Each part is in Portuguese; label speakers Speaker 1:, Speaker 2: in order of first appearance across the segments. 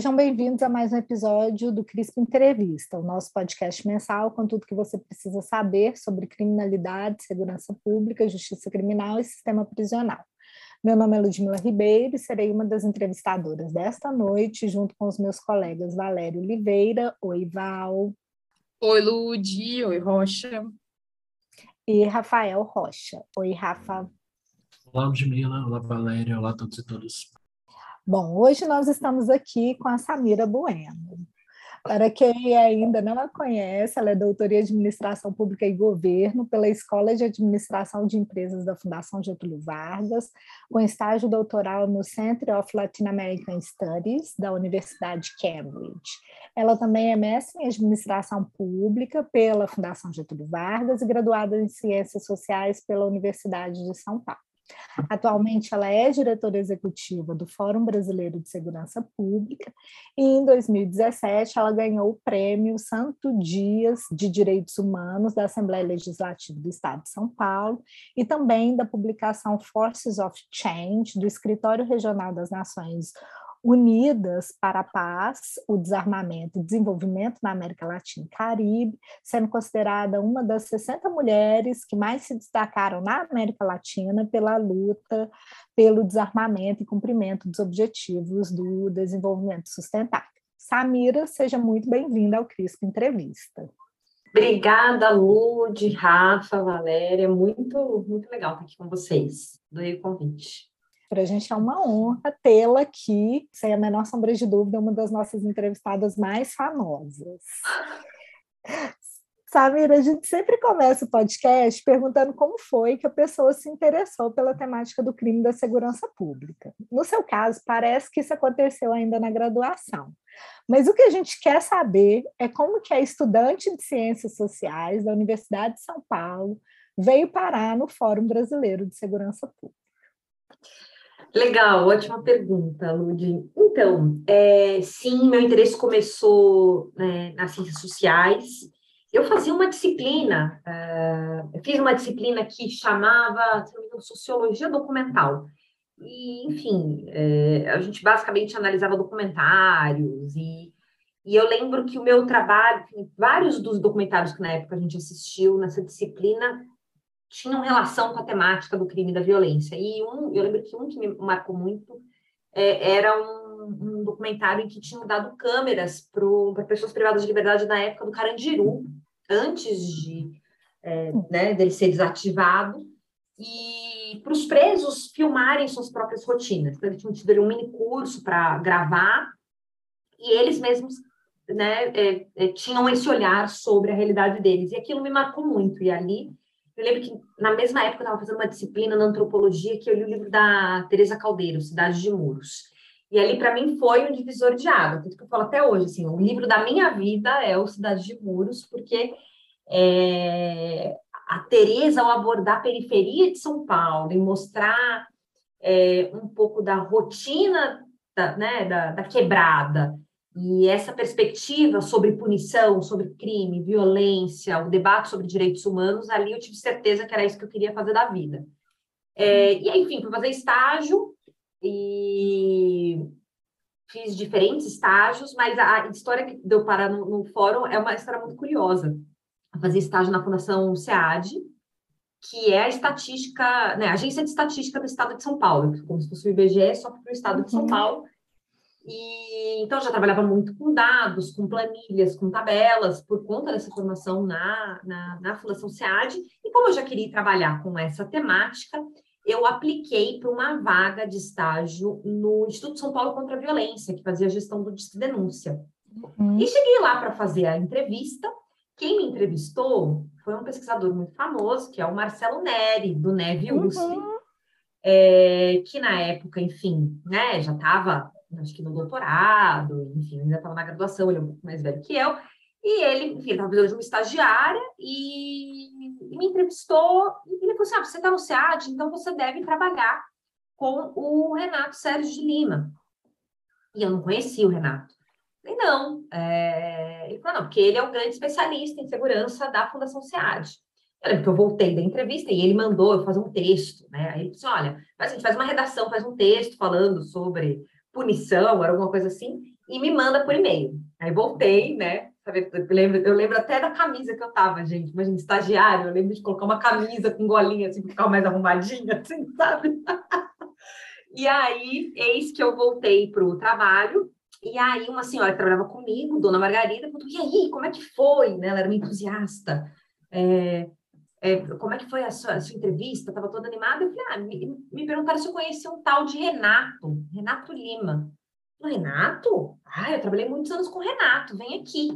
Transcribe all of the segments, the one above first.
Speaker 1: Sejam bem-vindos a mais um episódio do CRISP Entrevista, o nosso podcast mensal com tudo que você precisa saber sobre criminalidade, segurança pública, justiça criminal e sistema prisional. Meu nome é Ludmila Ribeiro e serei uma das entrevistadoras desta noite, junto com os meus colegas Valério Oliveira, oi Val.
Speaker 2: Oi Lud, oi Rocha.
Speaker 1: E Rafael Rocha, oi Rafa.
Speaker 3: Olá Ludmila, olá Valéria, olá a todos e todas.
Speaker 1: Bom, hoje nós estamos aqui com a Samira Bueno. Para quem ainda não a conhece, ela é doutora em Administração Pública e Governo pela Escola de Administração de Empresas da Fundação Getúlio Vargas, com estágio doutoral no Center of Latin American Studies da Universidade de Cambridge. Ela também é mestre em Administração Pública pela Fundação Getúlio Vargas e graduada em Ciências Sociais pela Universidade de São Paulo. Atualmente, ela é diretora executiva do Fórum Brasileiro de Segurança Pública. E, em 2017, ela ganhou o prêmio Santo Dias de Direitos Humanos da Assembleia Legislativa do Estado de São Paulo e também da publicação Forces of Change do Escritório Regional das Nações unidas para a paz, o desarmamento e desenvolvimento na América Latina e Caribe, sendo considerada uma das 60 mulheres que mais se destacaram na América Latina pela luta pelo desarmamento e cumprimento dos objetivos do desenvolvimento sustentável. Samira, seja muito bem-vinda ao CRISP Entrevista.
Speaker 4: Obrigada, Lud, Rafa, Valéria, muito, muito legal estar aqui com vocês. Doei o convite.
Speaker 1: Para a gente é uma honra tê-la aqui, sem a menor sombra de dúvida, uma das nossas entrevistadas mais famosas. Samira, a gente sempre começa o podcast perguntando como foi que a pessoa se interessou pela temática do crime da segurança pública. No seu caso, parece que isso aconteceu ainda na graduação. Mas o que a gente quer saber é como que a estudante de Ciências Sociais da Universidade de São Paulo veio parar no Fórum Brasileiro de Segurança Pública.
Speaker 4: Legal, ótima pergunta, Lud. Então, é, sim, meu interesse começou né, nas ciências sociais. Eu fazia uma disciplina, uh, eu fiz uma disciplina que chamava, Sociologia Documental. E, enfim, é, a gente basicamente analisava documentários e, e eu lembro que o meu trabalho, vários dos documentários que na época a gente assistiu nessa disciplina tinham relação com a temática do crime e da violência. E um, eu lembro que um que me marcou muito é, era um, um, documentário em que tinham dado câmeras para pessoas privadas de liberdade na época do Carandiru, antes de é, né, dele ser desativado, e para os presos filmarem suas próprias rotinas. Então, eles tinham tido um mini curso para gravar, e eles mesmos né, é, é, tinham esse olhar sobre a realidade deles. E aquilo me marcou muito. E ali eu lembro que na mesma época eu estava fazendo uma disciplina na antropologia que eu li o livro da Teresa Caldeiro, Cidade de Muros. E ali para mim foi um divisor de água, tanto que eu falo até hoje, assim, o livro da minha vida é o Cidade de Muros, porque é, a Teresa, ao abordar a periferia de São Paulo e mostrar é, um pouco da rotina da, né, da, da quebrada, e essa perspectiva sobre punição, sobre crime, violência, o debate sobre direitos humanos, ali eu tive certeza que era isso que eu queria fazer da vida. É, e aí, enfim, fui fazer estágio e fiz diferentes estágios, mas a história que deu parar no, no fórum é uma história muito curiosa. Eu fazia estágio na Fundação SEAD, que é a estatística, né, a agência de estatística do estado de São Paulo, como se fosse o IBGE, só para o estado de São uhum. Paulo. E então já trabalhava muito com dados, com planilhas, com tabelas, por conta dessa formação na, na, na Fundação SEAD. E como eu já queria trabalhar com essa temática, eu apliquei para uma vaga de estágio no Instituto São Paulo contra a Violência, que fazia a gestão do Disque Denúncia. Uhum. E cheguei lá para fazer a entrevista. Quem me entrevistou foi um pesquisador muito famoso, que é o Marcelo Neri, do NEV USP, uhum. é, que na época, enfim, né, já estava acho que no doutorado, enfim, ainda estava na graduação, ele é um pouco mais velho que eu, e ele, enfim, estava precisando de uma estagiária e, e, me entrevistou, e ele falou assim, ah, você está no SEAD, então você deve trabalhar com o Renato Sérgio de Lima. E eu não conhecia o Renato. falei, não. É... Ele falou, não, porque ele é um grande especialista em segurança da Fundação SEAD. Eu lembro que eu voltei da entrevista e ele mandou eu fazer um texto, né? Aí ele disse, olha, faz, faz uma redação, faz um texto falando sobre punição, era alguma coisa assim. e me manda por e-mail. Aí voltei, né? Eu lembro, eu lembro até da camisa que eu tava, gente. Imagina, estagiário, eu lembro de colocar uma camisa com golinha, assim, ficar mais arrumadinha, assim, sabe? e aí, eis que eu voltei para o trabalho, e aí uma senhora que trabalhava comigo, Dona Margarida, perguntou, e aí, como é que foi? Né? Ela era uma entusiasta. É, é, como é que foi a sua, a sua entrevista? Estava toda animada. Eu falei, ah, me, me perguntaram se eu conhecia um tal de Renato, Renato Lima. Renato? Ah, eu trabalhei muitos anos com o Renato, vem aqui.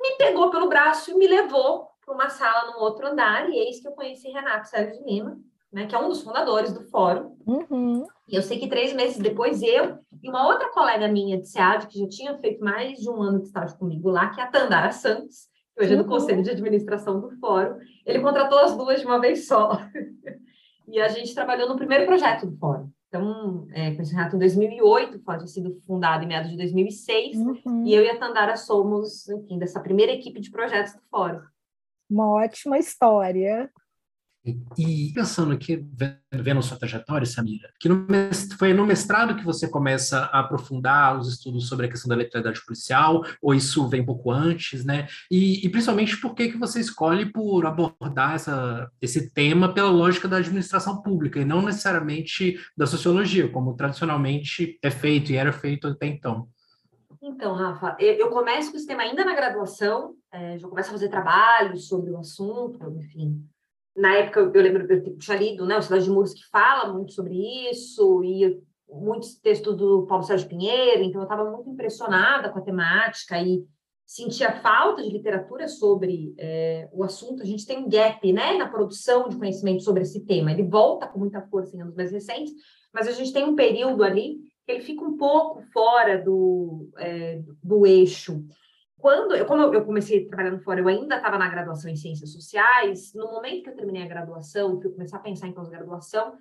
Speaker 4: Me pegou pelo braço e me levou para uma sala no outro andar, e eis que eu conheci Renato Sérgio Lima, né, que é um dos fundadores do fórum.
Speaker 1: Uhum.
Speaker 4: E eu sei que três meses depois, eu e uma outra colega minha de SEAD, que já tinha feito mais de um ano de estágio comigo lá, que é a Tandara Santos, hoje é do uhum. Conselho de Administração do Fórum, ele contratou as duas de uma vez só. e a gente trabalhou no primeiro projeto do Fórum. Então, é, com esse Renato em 2008, pode ter sido fundado em meados de 2006, uhum. e eu e a Tandara somos, enfim, dessa primeira equipe de projetos do Fórum.
Speaker 1: Uma ótima história.
Speaker 3: E pensando aqui, vendo sua trajetória, Samira, que no, foi no mestrado que você começa a aprofundar os estudos sobre a questão da letalidade policial, ou isso vem um pouco antes, né? E, e principalmente por que, que você escolhe por abordar essa, esse tema pela lógica da administração pública, e não necessariamente da sociologia, como tradicionalmente é feito e era feito até então?
Speaker 4: Então, Rafa, eu começo com esse tema ainda na graduação, é, já começo a fazer trabalhos sobre o assunto, enfim, na época, eu lembro, eu tinha lido né, o Cidade de Muros, que fala muito sobre isso, e muitos textos do Paulo Sérgio Pinheiro, então eu estava muito impressionada com a temática e sentia falta de literatura sobre é, o assunto. A gente tem um gap né, na produção de conhecimento sobre esse tema. Ele volta com muita força em anos mais recentes, mas a gente tem um período ali que ele fica um pouco fora do, é, do eixo quando eu, como eu comecei trabalhando fora, eu ainda estava na graduação em ciências sociais. No momento que eu terminei a graduação, que eu comecei a pensar em pós-graduação,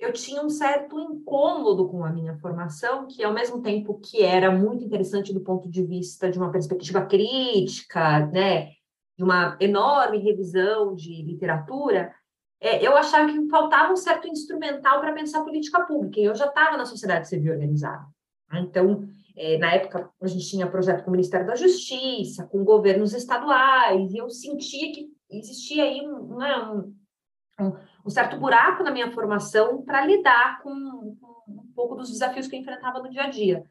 Speaker 4: eu tinha um certo incômodo com a minha formação, que ao mesmo tempo que era muito interessante do ponto de vista de uma perspectiva crítica, né, de uma enorme revisão de literatura, é, eu achava que faltava um certo instrumental para pensar política pública. E eu já estava na sociedade civil organizada. Né? Então, é, na época, a gente tinha projeto com o Ministério da Justiça, com governos estaduais, e eu sentia que existia aí um, né, um, um, certo buraco na minha formação para lidar com, com, um pouco dos desafios que eu enfrentava no dia a dia.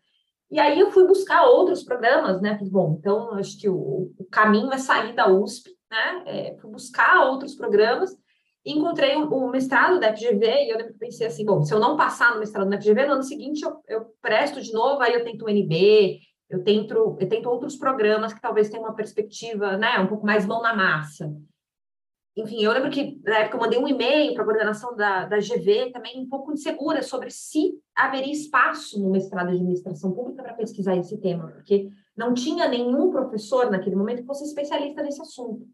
Speaker 4: E aí eu fui buscar outros programas, né? Bom, então acho que o, o caminho é sair da USP, né? É, fui buscar outros programas encontrei o, o, mestrado da FGV e eu pensei assim, bom, se eu não passar no mestrado da FGV, no ano seguinte eu, eu presto de novo, aí eu tento o NB, eu tento, eu tento outros programas que talvez tenham uma perspectiva, né, um pouco mais mão na massa. Enfim, eu lembro que na época eu mandei um e-mail para a coordenação da, da GV, também um pouco insegura sobre se haveria espaço no mestrado de administração pública para pesquisar esse tema, porque não tinha nenhum professor naquele momento que fosse especialista nesse assunto.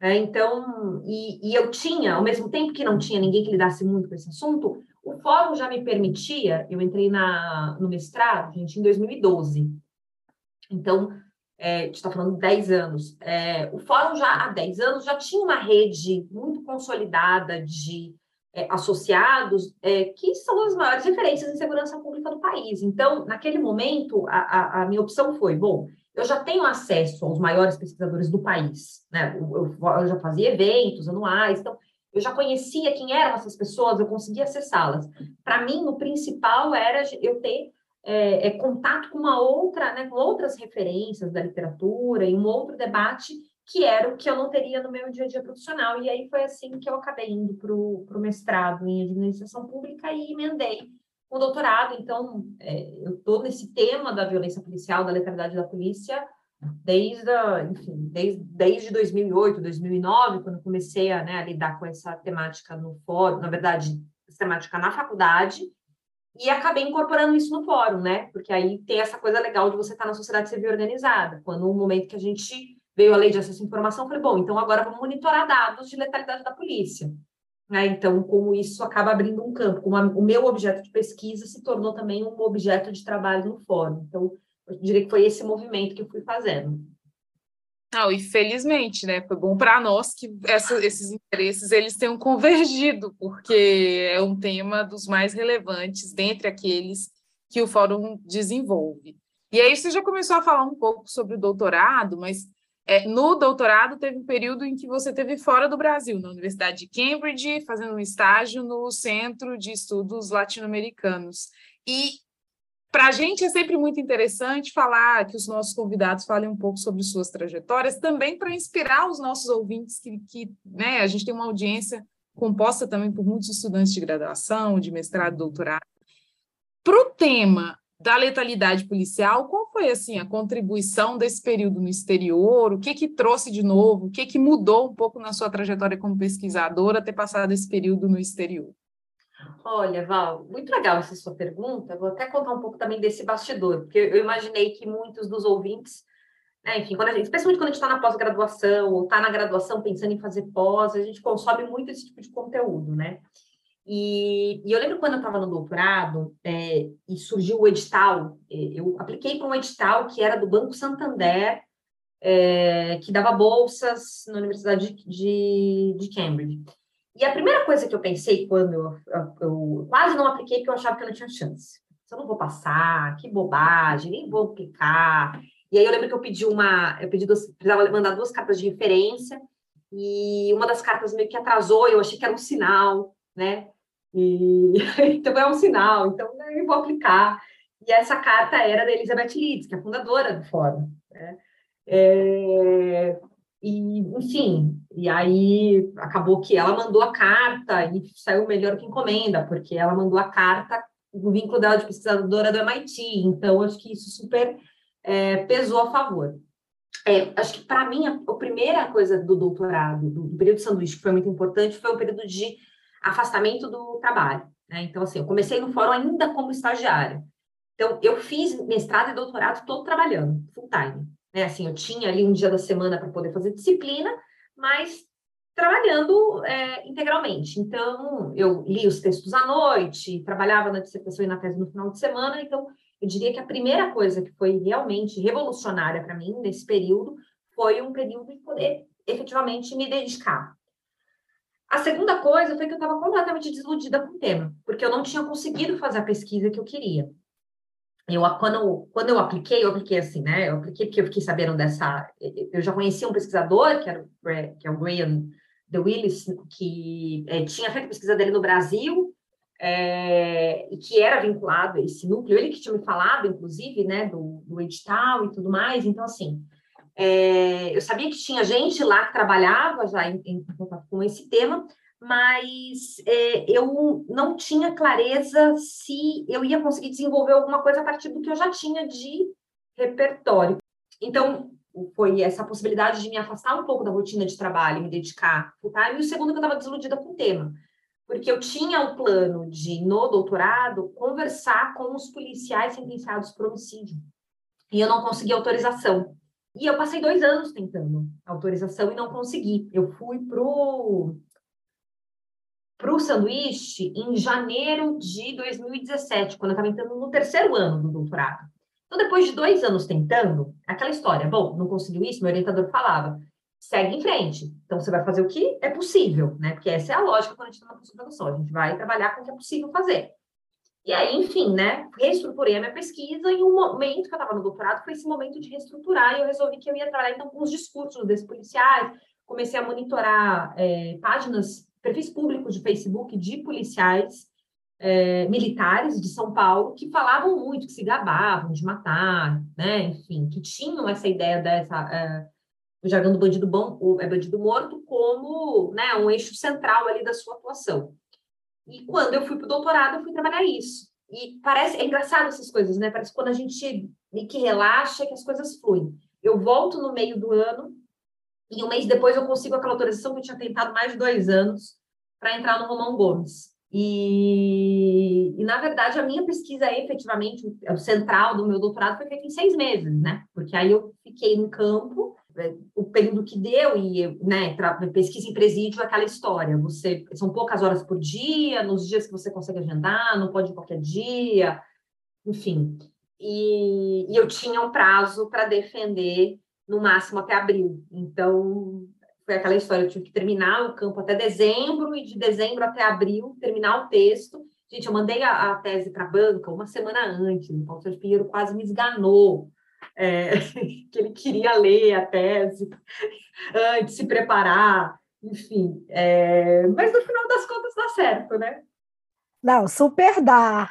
Speaker 4: É, então, e, e, eu tinha, ao mesmo tempo que não tinha ninguém que lidasse muito com esse assunto, o fórum já me permitia, eu entrei na, no mestrado, gente, em 2012. Então, é, a gente está falando de 10 anos. É, o fórum já há 10 anos já tinha uma rede muito consolidada de é, associados, é, que são as maiores referências em segurança pública do país. Então, naquele momento, a, a, a minha opção foi, bom, eu já tenho acesso aos maiores pesquisadores do país, né? Eu, eu, já fazia eventos anuais, então eu já conhecia quem eram essas pessoas, eu conseguia acessá-las. Para mim, o principal era eu ter é, é, contato com uma outra, né, com outras referências da literatura e um outro debate que era o que eu não teria no meu dia a dia profissional. E aí foi assim que eu acabei indo para o mestrado em administração pública e emendei o doutorado, então, é, eu estou nesse tema da violência policial, da letalidade da polícia, desde, a, enfim, desde, desde 2008, 2009, quando comecei a, né, a lidar com essa temática no fórum, na verdade, essa temática na faculdade, e acabei incorporando isso no fórum, né? Porque aí tem essa coisa legal de você estar na sociedade civil organizada. Quando no momento que a gente veio a lei de acesso à informação, eu falei, bom, então agora vamos monitorar dados de letalidade da polícia. Né? Então, como isso acaba abrindo um campo, como o meu objeto de pesquisa se tornou também um objeto de trabalho no fórum. Então, eu diria que foi esse movimento que eu fui fazendo.
Speaker 2: Ah, e felizmente, né? Foi bom para nós que essa, esses interesses eles tenham convergido, porque é um tema dos mais relevantes dentre aqueles que o fórum desenvolve. E aí você já começou a falar um pouco sobre o doutorado, mas é, no doutorado teve um período em que você teve fora do Brasil, na Universidade de Cambridge, fazendo um estágio no Centro de Estudos Latino-Americanos. E para a gente é sempre muito interessante falar que os nossos convidados falem um pouco sobre suas trajetórias, também para inspirar os nossos ouvintes, que, que né, a gente tem uma audiência composta também por muitos estudantes de graduação, de mestrado, doutorado. Para o tema da letalidade policial, qual foi assim a contribuição desse período no exterior? O que que trouxe de novo? O que que mudou um pouco na sua trajetória como pesquisadora ter passado esse período no exterior?
Speaker 4: Olha, Val, muito legal essa sua pergunta. Vou até contar um pouco também desse bastidor, porque eu imaginei que muitos dos ouvintes, né, enfim, quando gente, especialmente quando a gente está na pós-graduação ou está na graduação pensando em fazer pós, a gente consome muito esse tipo de conteúdo, né? E, e eu lembro quando eu estava no doutorado é, e surgiu o edital, é, eu apliquei para um edital que era do Banco Santander, é, que dava bolsas na Universidade de, de, de Cambridge. E a primeira coisa que eu pensei quando eu, eu, eu, quase não apliquei, porque eu achava que eu não tinha chance. Eu não vou passar, que bobagem, nem vou aplicar. E aí eu lembro que eu pedi uma, eu pedi duas, precisava mandar duas cartas de referência, e uma das cartas meio que atrasou, eu achei que era um sinal, né? E então é um sinal, então eu vou aplicar. E essa carta era da Elizabeth Leeds, que é a fundadora do fórum. Né? É, e, enfim, e aí acabou que ela mandou a carta e saiu melhor que encomenda, porque ela mandou a carta no vínculo dela de pesquisadora do MIT. Então, acho que isso super é, pesou a favor. É, acho que, para mim, a, a, primeira coisa do doutorado, do, do, período de sanduíche, que foi muito importante, foi o período de afastamento do trabalho. Né? Então, assim, eu comecei no fórum ainda como estagiária. Então, eu fiz mestrado e doutorado todo trabalhando, full time. Né? Assim, eu tinha ali um dia da semana para poder fazer disciplina, mas trabalhando é, integralmente. Então, eu li os textos à noite, trabalhava na dissertação e na tese no final de semana. Então, eu diria que a primeira coisa que foi realmente revolucionária para mim nesse período foi um período de poder efetivamente me dedicar. A segunda coisa foi que eu estava completamente desiludida com o tema, porque eu não tinha conseguido fazer a pesquisa que eu queria. Eu, quando, quando eu apliquei, eu apliquei assim, né? Eu apliquei porque eu fiquei sabendo dessa. Eu já conhecia um pesquisador, que, era, que é o Graham de Willis, que é, tinha feito pesquisa dele no Brasil, é, e que era vinculado a esse núcleo, ele que tinha me falado, inclusive, né, do, do edital e tudo mais. Então, assim, é, eu sabia que tinha gente lá que trabalhava já em, em contato com esse tema, mas é, eu não tinha clareza se eu ia conseguir desenvolver alguma coisa a partir do que eu já tinha de repertório. Então, foi essa possibilidade de me afastar um pouco da rotina de trabalho, me dedicar full time, e o segundo que eu estava desiludida com o tema, porque eu tinha o plano de, no doutorado, conversar com os policiais sentenciados por homicídio, e eu não consegui autorização. E eu passei dois anos tentando autorização e não consegui. Eu fui pro para o sanduíche em janeiro de 2017, quando eu estava entrando no terceiro ano do doutorado. Então, depois de dois anos tentando, aquela história, bom, não conseguiu isso, meu orientador falava, segue em frente. Então, você vai fazer o que é possível, né? Porque essa é a lógica quando a gente está na pós-graduação, a gente vai trabalhar com o que é possível fazer. E aí, enfim, né, reestruturei a minha pesquisa e o momento que eu estava no doutorado foi esse momento de reestruturar e eu resolvi que eu ia trabalhar, então, com os discursos desses policiais, comecei a monitorar é, páginas perfis públicos de Facebook de policiais é, militares de São Paulo que falavam muito, que se gabavam de matar, né? Enfim, que tinham essa ideia dessa é, o jargão do bandido bom, o é bandido morto, como né, um eixo central ali da sua atuação. E quando eu fui para o doutorado, eu fui trabalhar isso. E parece, é engraçado essas coisas, né? Parece que quando a gente que relaxa, que as coisas fluem. Eu volto no meio do ano, e um mês depois eu consigo aquela autorização que eu tinha tentado mais de dois anos para entrar no Romão Gomes. E, e, na verdade, a minha pesquisa, efetivamente, o central do meu doutorado foi feita em seis meses, né? Porque aí eu fiquei no campo, o período que deu, e, né, pesquisa em presídio é aquela história. Você, são poucas horas por dia, nos dias que você consegue agendar, não pode ir qualquer dia, enfim. E, e eu tinha um prazo para defender no máximo até abril. Então, foi aquela história, eu tive que terminar o campo até dezembro, e de dezembro até abril, terminar o texto, Gente, eu mandei a, a tese para a banca uma semana antes, o Sérgio Pinheiro quase me esganou, é, que ele queria ler a tese antes, se preparar, enfim. É, mas no final das contas dá certo, né?
Speaker 1: Não, super dá.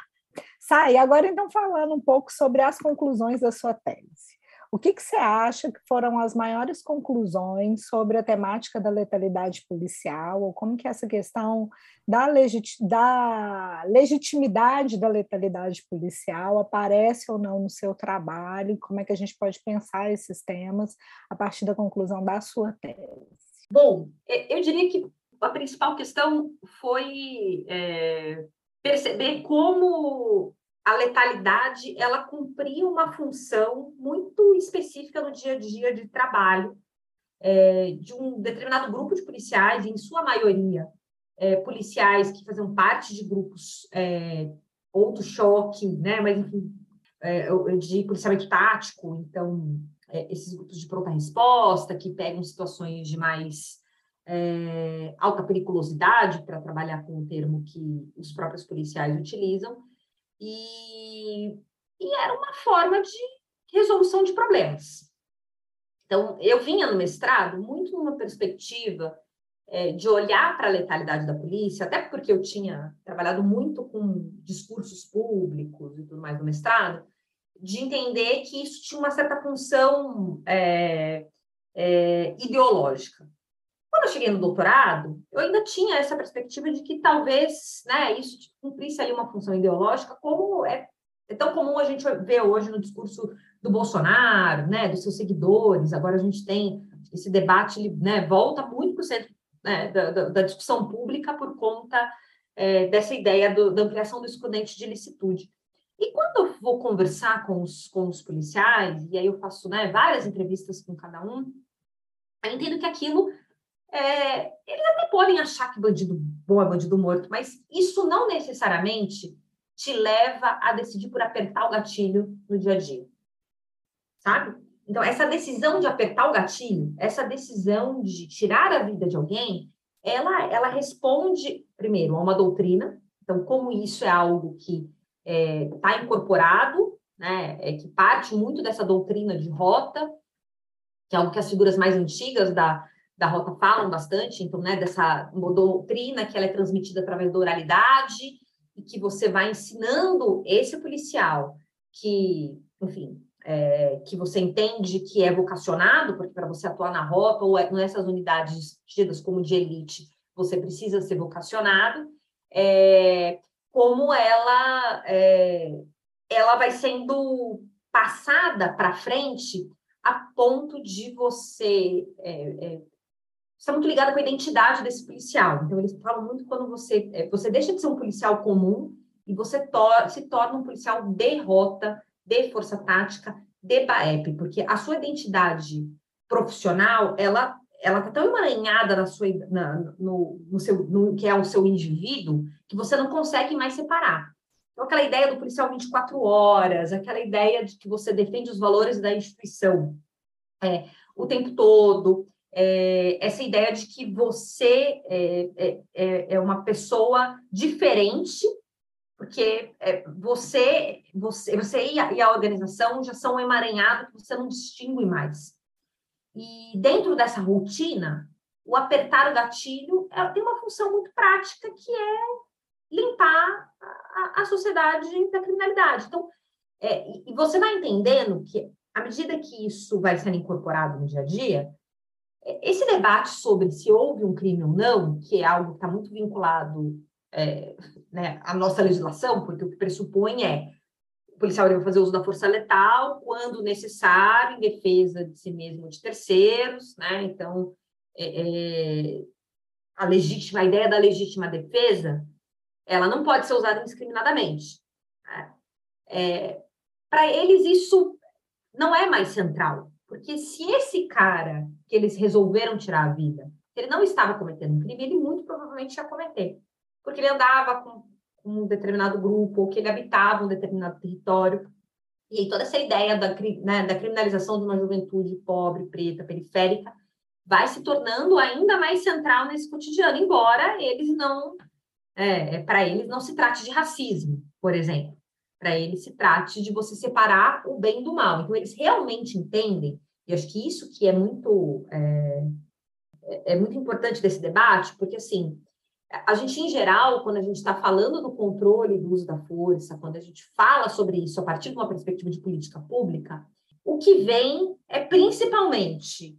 Speaker 1: Sai, agora então falando um pouco sobre as conclusões da sua tese. O que, que você acha que foram as maiores conclusões sobre a temática da letalidade policial, ou como que essa questão da, legit da legitimidade da letalidade policial? Aparece ou não no seu trabalho, como é que a gente pode pensar esses temas a partir da conclusão da sua tese?
Speaker 4: Bom, eu diria que a principal questão foi é, perceber como a letalidade ela cumpria uma função muito específica no dia a dia de trabalho é, de um determinado grupo de policiais, em sua maioria é, policiais que faziam parte de grupos é, ou do choque, né, mas enfim, é, de policiamento tático, então é, esses grupos de pronta resposta que pegam situações de mais é, alta periculosidade, para trabalhar com o termo que os próprios policiais utilizam, e, e era uma forma de resolução de problemas. Então, eu vinha no mestrado muito numa perspectiva é, de olhar para a letalidade da polícia, até porque eu tinha trabalhado muito com discursos públicos e tudo mais no mestrado, de entender que isso tinha uma certa função é, é, ideológica. Quando eu cheguei no doutorado, eu ainda tinha essa perspectiva de que talvez né, isso cumprisse ali uma função ideológica, como é, é tão comum a gente ver hoje no discurso do Bolsonaro, né, dos seus seguidores. Agora a gente tem esse debate, ele né, volta muito para o centro né, da, da, discussão pública por conta é, dessa ideia do, da ampliação do excludente de licitude. E quando eu vou conversar com os, com os policiais, e aí eu faço né, várias entrevistas com cada um, eu entendo que aquilo é, eles até podem achar que bandido bom é bandido morto, mas isso não necessariamente te leva a decidir por apertar o gatilho no dia a dia. Sabe? Então, essa decisão de apertar o gatilho, essa decisão de tirar a vida de alguém, ela, ela responde, primeiro, a uma doutrina. Então, como isso é algo que está é, tá incorporado, né, é, que parte muito dessa doutrina de rota, que é algo que as figuras mais antigas da, da rota falam bastante, então, né, dessa doutrina que ela é transmitida através da oralidade e que você vai ensinando esse policial que, enfim, é, que você entende que é vocacionado, porque para você atuar na rota ou é, nessas unidades tidas como de elite, você precisa ser vocacionado, é, como ela, é, ela vai sendo passada para frente a ponto de você é, é, está muito ligada com a identidade desse policial. Então, eles falam muito quando você, é, você deixa de ser um policial comum e você to se torna um policial de rota, de força tática, de BAEP, porque a sua identidade profissional, ela ela está tão emaranhada na sua, na, no, no, seu, no que é o seu indivíduo, que você não consegue mais separar. Então, aquela ideia do policial 24 horas, aquela ideia de que você defende os valores da instituição é, o tempo todo, é, essa ideia de que você é, é, é, é uma pessoa diferente, porque é, você, você, você e a, e a organização já são um emaranhado que você não distingue mais. E dentro dessa rotina, o apertar o gatilho tem uma função muito prática que é limpar a, a sociedade da criminalidade. Então, é, e você vai entendendo que, à medida que isso vai sendo incorporado no dia a dia, esse debate sobre se houve um crime ou não, que é algo que está muito vinculado é, né, à nossa legislação, porque o que pressupõe é o policial deve fazer uso da força letal quando necessário, em defesa de si mesmo de terceiros, né? Então, é, é, a legítima, a ideia da legítima defesa, ela não pode ser usada indiscriminadamente. Né? É, Para eles, isso não é mais central. Porque se esse cara que eles resolveram tirar a vida, ele não estava cometendo um crime, ele muito provavelmente ia cometer. Porque ele andava com, com um determinado grupo, ou que ele habitava um determinado território. E aí toda essa ideia da, né, da criminalização de uma juventude pobre, preta, periférica, vai se tornando ainda mais central nesse cotidiano, embora eles não É, é para eles não se trate de racismo, por exemplo. Para eles se trate de você separar o bem do mal. Então, eles realmente entendem, e acho que isso que é muito, é, é, é muito importante desse debate, porque, assim, a gente, em geral, quando a gente está falando do controle do uso da força, quando a gente fala sobre isso a partir de uma perspectiva de política pública, o que vem é principalmente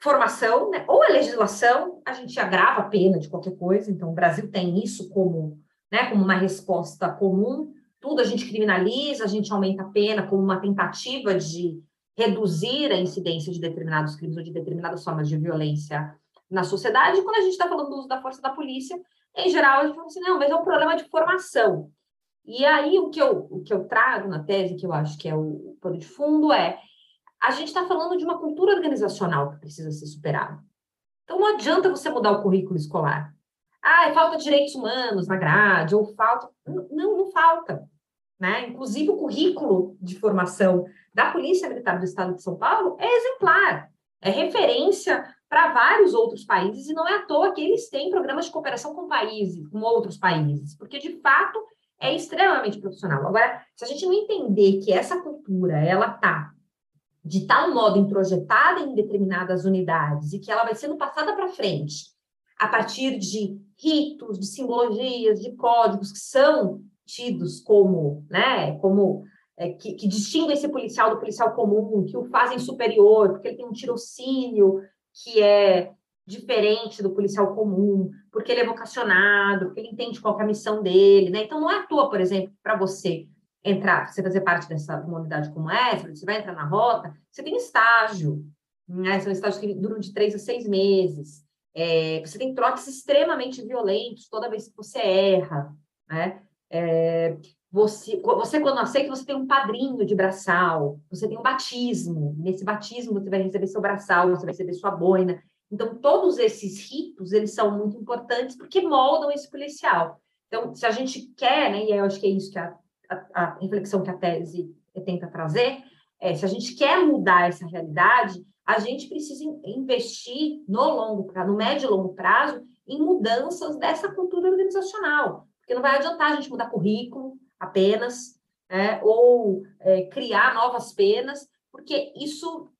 Speaker 4: formação, né? ou a legislação, a gente agrava a pena de qualquer coisa, então o Brasil tem isso como, né, como uma resposta comum, tudo a gente criminaliza, a gente aumenta a pena como uma tentativa de reduzir a incidência de determinados crimes ou de determinadas formas de violência na sociedade. Quando a gente está falando do uso da força da polícia, em geral, a gente fala assim, não, mas é um problema de formação. E aí, o que eu, o que eu trago na tese, que eu acho que é o pano de fundo, é a gente está falando de uma cultura organizacional que precisa ser superada. Então, não adianta você mudar o currículo escolar. Ah, é falta direitos humanos na grade, ou falta. Não, não falta. Né? Inclusive, o currículo de formação da Polícia Militar do Estado de São Paulo é exemplar, é referência para vários outros países, e não é à toa que eles têm programas de cooperação com países, com outros países, porque de fato é extremamente profissional. Agora, se a gente não entender que essa cultura ela está de tal modo introjetada em determinadas unidades e que ela vai sendo passada para frente a partir de ritos, de simbologias, de códigos que são tidos como, né, como é, que, que distinguem esse policial do policial comum, que o fazem superior, porque ele tem um tirocínio que é diferente do policial comum, porque ele é vocacionado, porque ele entende qual é a missão dele, né? Então não é à toa, por exemplo, para você entrar, você fazer parte dessa unidade como essa, você vai entrar na rota, você tem estágio, né? São estágios que duram de três a seis meses. É, você tem trotes extremamente violentos toda vez que você erra, né? É, você, você, quando aceita, você tem um padrinho de braçal, você tem um batismo. Nesse batismo, você vai receber seu braçal, você vai receber sua boina. Então, todos esses ritos, eles são muito importantes porque moldam esse policial. Então, se a gente quer, né, e eu acho que é isso que a a, a reflexão que a tese tenta trazer, é, se a gente quer mudar essa realidade, a gente precisa investir no longo prazo, no médio e longo prazo, em mudanças dessa cultura organizacional. Porque não vai adiantar a gente mudar currículo apenas, né, ou é, criar novas penas, porque isso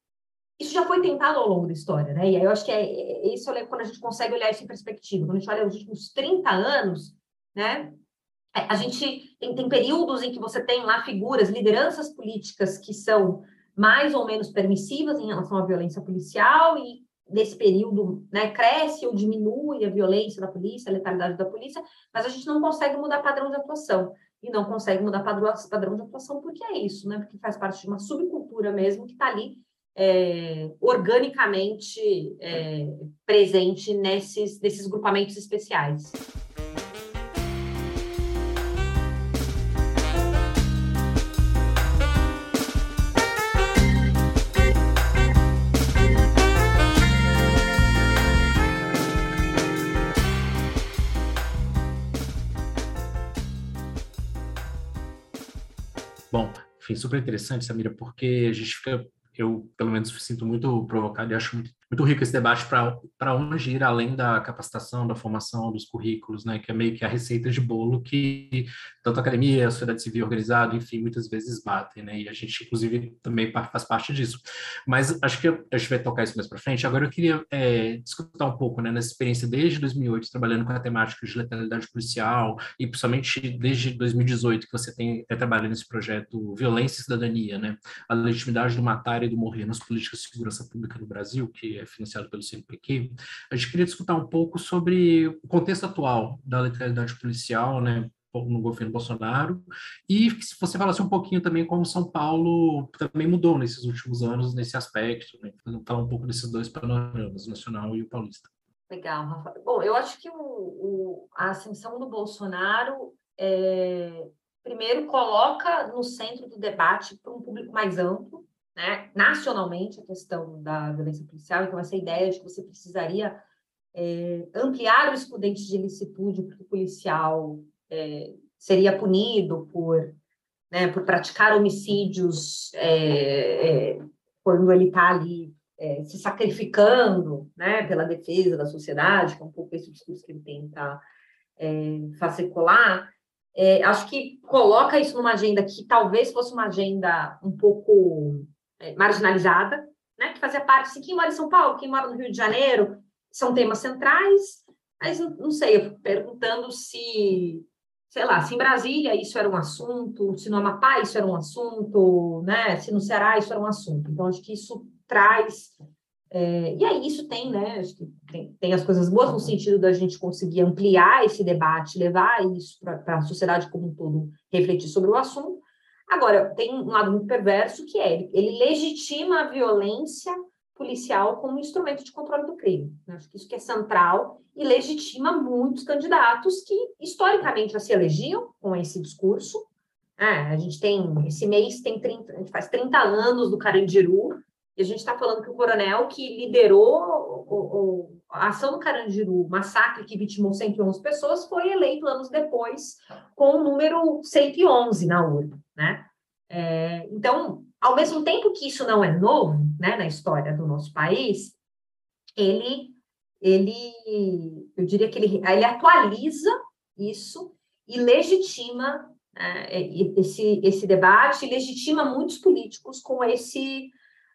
Speaker 4: isso já foi tentado ao longo da história, né? E aí eu acho que é, é isso quando a gente consegue olhar isso em perspectiva. Quando a gente olha os últimos 30 anos, né? É, a gente tem, tem períodos em que você tem lá figuras, lideranças políticas que são mais ou menos permissivas em relação à violência policial e nesse período né, cresce ou diminui a violência da polícia, a letalidade da polícia, mas a gente não consegue mudar padrão de atuação. E não consegue mudar padrão, padrão de atuação porque é isso, né? Porque faz parte de uma subcultura mesmo que está ali é, organicamente é, presente nesses, nesses grupamentos especiais.
Speaker 3: Foi super interessante, Samira, porque a gente fica eu, pelo menos, sinto muito provocado e acho muito, muito rico esse debate para onde ir além da capacitação, da formação, dos currículos, né? Que é meio que a receita de bolo que tanto a academia, a sociedade civil organizada, enfim, muitas vezes batem, né? E a gente, inclusive, também faz parte disso. Mas acho que a gente vai tocar isso mais para frente. Agora eu queria é, discutir um pouco, né? Nessa experiência desde 2008, trabalhando com a temática de letalidade policial e principalmente desde 2018 que você tem é, trabalhando nesse projeto Violência e Cidadania, né? A legitimidade do matar e do morrer nas políticas de segurança pública no Brasil, que é financiado pelo CNPq, a gente queria discutir um pouco sobre o contexto atual da letalidade policial, né, no governo Bolsonaro, e se você falasse um pouquinho também como São Paulo também mudou nesses últimos anos nesse aspecto, né? falar um pouco desses dois panoramas, o nacional e o paulista.
Speaker 4: Legal, Rafa. Bom, eu acho que o, o, a ascensão do Bolsonaro é, primeiro coloca no centro do debate para um público mais amplo, né, nacionalmente a questão da violência policial, então essa ideia de que você precisaria é, ampliar o excludente de ilicitude porque o policial é, seria punido por, né, por praticar homicídios é, é quando ele está ali é, se sacrificando né, pela defesa da sociedade, que é um pouco esse discurso que ele tenta é, fazer colar, acho que coloca isso numa agenda que talvez fosse uma agenda um pouco marginalizada, né, que fazia parte, assim, quem mora em São Paulo, quem mora no Rio de Janeiro, são temas centrais, mas não, sei, eu perguntando se, sei lá, se em Brasília isso era um assunto, se no Amapá isso era um assunto, né, se no Ceará isso era um assunto. Então, acho que isso traz é, e aí isso tem, né? Acho que tem, tem, as coisas boas no sentido da gente conseguir ampliar esse debate, levar isso para a sociedade como um todo, refletir sobre o assunto. Agora, tem um lado muito perverso que é ele, legitima a violência policial como instrumento de controle do crime. Acho que isso que é central e legitima muitos candidatos que historicamente já se elegiam com esse discurso. É, a gente tem, esse mês tem 30, a gente faz 30 anos do Carandiru, e a gente está falando que o coronel que liderou o, o, a ação do Carandiru, massacre que vitimou 111 pessoas, foi eleito anos depois com o número 111 na urna, né? É, então, ao mesmo tempo que isso não é novo, né, na história do nosso país, ele, ele, eu diria que ele, ele atualiza isso e legitima é, esse, esse debate, legitima muitos políticos com esse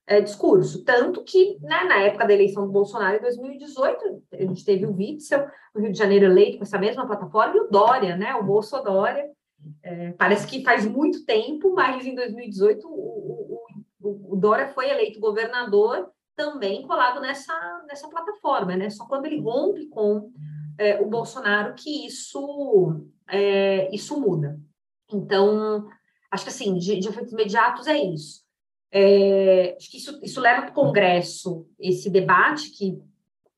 Speaker 4: é, discurso. Tanto que, né, na época da eleição do Bolsonaro em 2018, a gente teve o Witzel, no Rio de Janeiro, eleito com essa mesma plataforma, e o Dória, né, o Bolso Dória. É, parece que faz muito tempo, mas em 2018 o, o, o Dória foi eleito governador também colado nessa, nessa plataforma, né? Só quando ele rompe com é, o Bolsonaro que isso, é, isso muda. Então, acho que assim, de, de efeitos imediatos é isso. É, acho que isso, isso leva para o Congresso esse debate que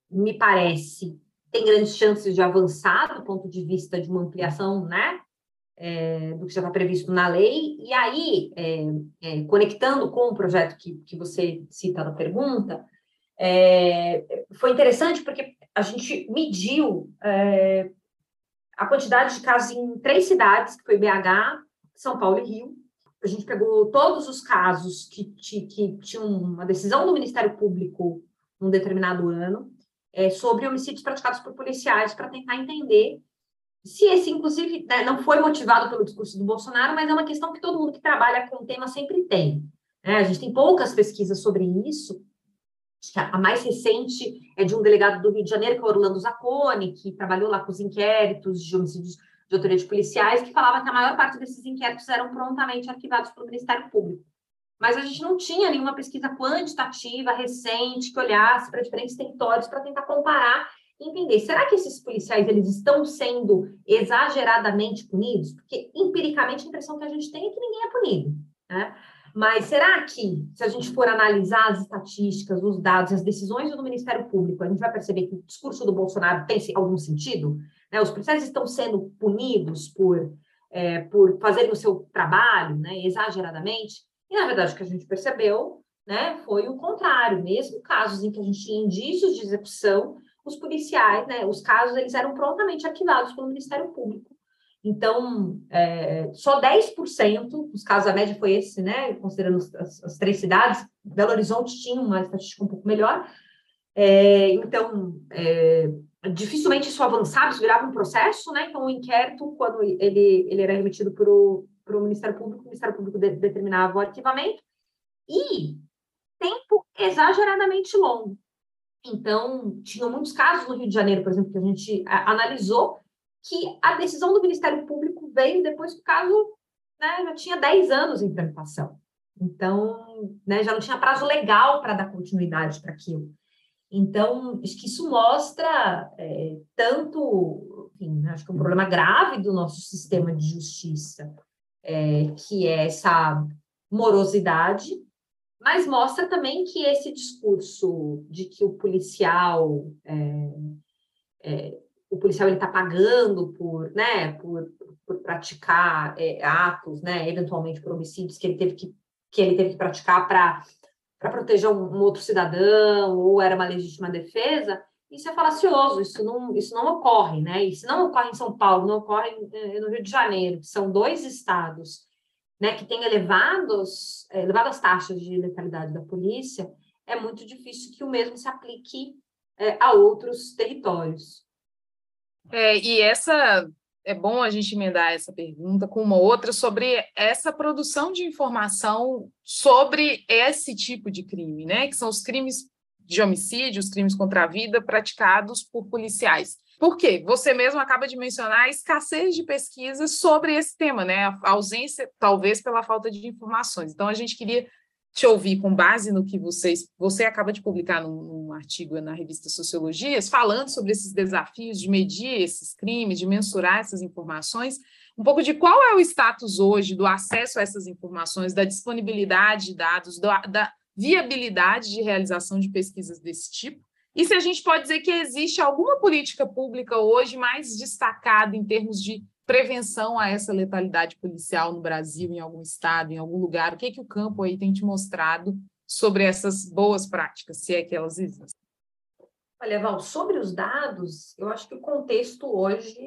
Speaker 4: me parece tem grandes chances de avançar do ponto de vista de uma ampliação, né, é, do que já está previsto na lei. E aí, é, é, conectando com o projeto que, que você cita na pergunta, é, foi interessante porque a gente mediu é, a quantidade de casos em três cidades, que foi BH, São Paulo e Rio, a gente pegou todos os casos que, que tinham uma decisão do Ministério Público num determinado ano é, sobre homicídios praticados por policiais para tentar entender se esse, inclusive, né, não foi motivado pelo discurso do Bolsonaro, mas é uma questão que todo mundo que trabalha com o tema sempre tem. Né? A gente tem poucas pesquisas sobre isso. Acho que a mais recente é de um delegado do Rio de Janeiro, que é o Orlando Zacconi, que trabalhou lá com os inquéritos de homicídios de autoria de policiais, que falava que a maior parte desses inquéritos eram prontamente arquivados pelo Ministério Público. Mas a gente não tinha nenhuma pesquisa quantitativa recente que olhasse para diferentes territórios para tentar comparar entender, será que esses policiais eles estão sendo exageradamente punidos? Porque, empiricamente, a impressão que a gente tem é que ninguém é punido. Né? Mas será que, se a gente for analisar as estatísticas, os dados, as decisões do Ministério Público, a gente vai perceber que o discurso do Bolsonaro tem algum sentido? Né? Os policiais estão sendo punidos por, é, por fazerem o seu trabalho né, exageradamente, e na verdade o que a gente percebeu né, foi o contrário, mesmo casos em que a gente tinha indícios de execução, os policiais, né, os casos eles eram prontamente arquivados pelo Ministério Público. Então, é, só 10% dos casos, a média foi esse, né, considerando as, as, três cidades, Belo Horizonte tinha uma estatística um pouco melhor, é, então, é, dificilmente isso avançava, isso virava um processo, né? Então, o inquérito, quando ele, ele era remetido para o Ministério Público, o Ministério Público de, determinava o arquivamento, e tempo exageradamente longo. Então, tinham muitos casos no Rio de Janeiro, por exemplo, que a gente a, analisou, que a decisão do Ministério Público veio depois que o caso né, já tinha 10 anos em tramitação. Então, né, já não tinha prazo legal para dar continuidade para aquilo. Então, acho que isso mostra é, tanto, enfim, acho que é um problema grave do nosso sistema de justiça, é, que é essa morosidade, mas mostra também que esse discurso de que o policial é, é o policial está pagando por, né, por, por praticar é, atos, né, eventualmente por homicídios que ele teve que que ele teve que praticar para para proteger um, um, outro cidadão ou era uma legítima defesa, isso é falacioso, isso não, isso não ocorre, né? Isso não ocorre em São Paulo, não ocorre eh, no Rio de Janeiro, que são dois estados né, que têm elevados, eh, elevadas taxas de letalidade da polícia, é muito difícil que o mesmo se aplique é, a outros territórios.
Speaker 2: É, e essa é bom a gente emendar essa pergunta com uma outra sobre essa produção de informação sobre esse tipo de crime, né? Que são os crimes de homicídio, os crimes contra a vida praticados por policiais. Por quê? Você mesmo acaba de mencionar a escassez de pesquisas sobre esse tema, né? A ausência, talvez pela falta de informações. Então, a gente queria te ouvir com base no que vocês, você acaba de publicar num, num, artigo na revista Sociologias, falando sobre esses desafios de medir esses crimes, de mensurar essas informações, um pouco de qual é o status hoje do acesso a essas informações, da disponibilidade de dados, da, da viabilidade de realização de pesquisas desse tipo, e se a gente pode dizer que existe alguma política pública hoje mais destacada em termos de prevenção a essa letalidade policial no Brasil, em algum estado, em algum lugar? O que, é que o campo aí tem te mostrado sobre essas boas práticas, se é que elas existem?
Speaker 4: Olha, Val, sobre os dados, eu acho que o contexto hoje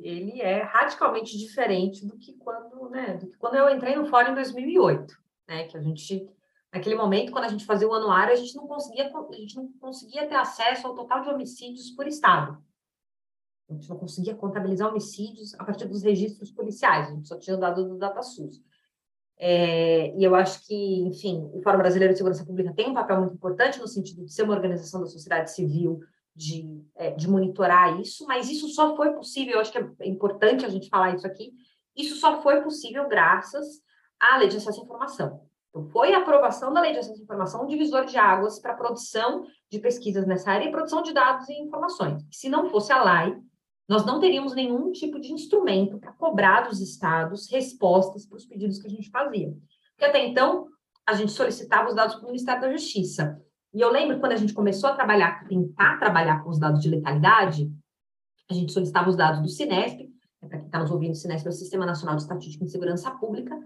Speaker 4: ele é radicalmente diferente do que quando, né, do que quando eu entrei no fórum em 2008, né, que a gente naquele momento quando a gente fazia o anuário, a gente não conseguia a gente não conseguia ter acesso ao total de homicídios por estado. A gente não conseguia contabilizar homicídios a partir dos registros policiais, a gente só tinha dado do DataSUS. É, e eu acho que, enfim, o Fórum Brasileiro de Segurança Pública tem um papel muito importante no sentido de ser uma organização da sociedade civil, de, é, de monitorar isso, mas isso só foi possível, eu acho que é importante a gente falar isso aqui, isso só foi possível graças à Lei de Acesso à Informação. Então, foi a aprovação da Lei de Acesso à Informação um divisor de águas para a produção de pesquisas nessa área e produção de dados e informações. Se não fosse a LAI, nós não teríamos nenhum tipo de instrumento para cobrar dos estados respostas para os pedidos que a gente fazia. Porque até então, a gente solicitava os dados para o Ministério da Justiça. E eu lembro quando a gente começou a trabalhar, tentar trabalhar com os dados de letalidade, a gente solicitava os dados do Sinesp, né, para quem está nos ouvindo, o Sinesp é o Sistema Nacional de Estatística em Segurança Pública,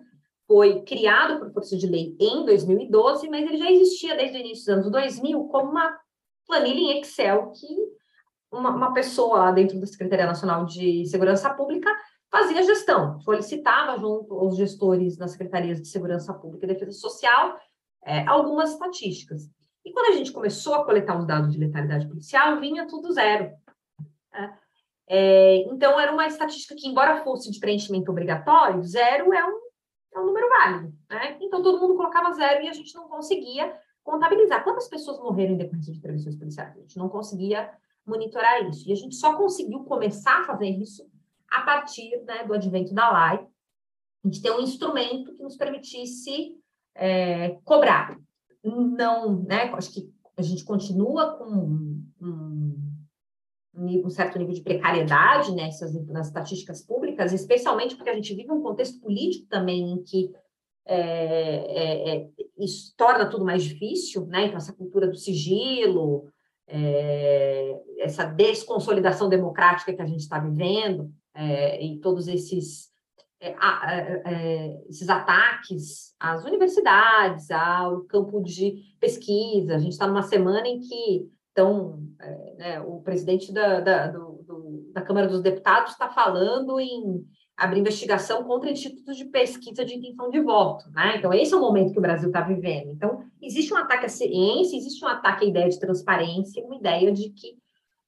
Speaker 4: foi criado por força de lei em 2012, mas ele já existia desde o início dos anos 2000 como uma planilha em Excel que uma, uma pessoa dentro da Secretaria Nacional de Segurança Pública fazia gestão, solicitava junto aos gestores das secretarias de Segurança Pública e Defesa Social é, algumas estatísticas. E quando a gente começou a coletar os dados de letalidade policial, vinha tudo zero. Né? É, então, era uma estatística que, embora fosse de preenchimento obrigatório, zero é um, é um número válido. Né? Então, todo mundo colocava zero e a gente não conseguia contabilizar quantas pessoas morreram em decorrência de intervenções policiais. A gente não conseguia monitorar isso. E a gente só conseguiu começar a fazer isso a partir né, do advento da a gente ter um instrumento que nos permitisse é, cobrar. Não, né? Acho que a gente continua com um, um, um certo nível de precariedade nessas nas estatísticas públicas, especialmente porque a gente vive um contexto político também em que é, é, é isso torna tudo mais difícil, né? Então, essa cultura do sigilo, é, essa desconsolidação democrática que a gente está vivendo é, e todos esses, é, esses ataques às universidades, ao campo de pesquisa. A gente está numa semana em que então, né, o presidente da, da, do, do, da Câmara dos Deputados está falando em abrir investigação contra institutos de pesquisa de intenção de voto, né? Então, esse é o momento que o Brasil está vivendo. Então, existe um ataque à ciência, existe um ataque à ideia de transparência, uma ideia de que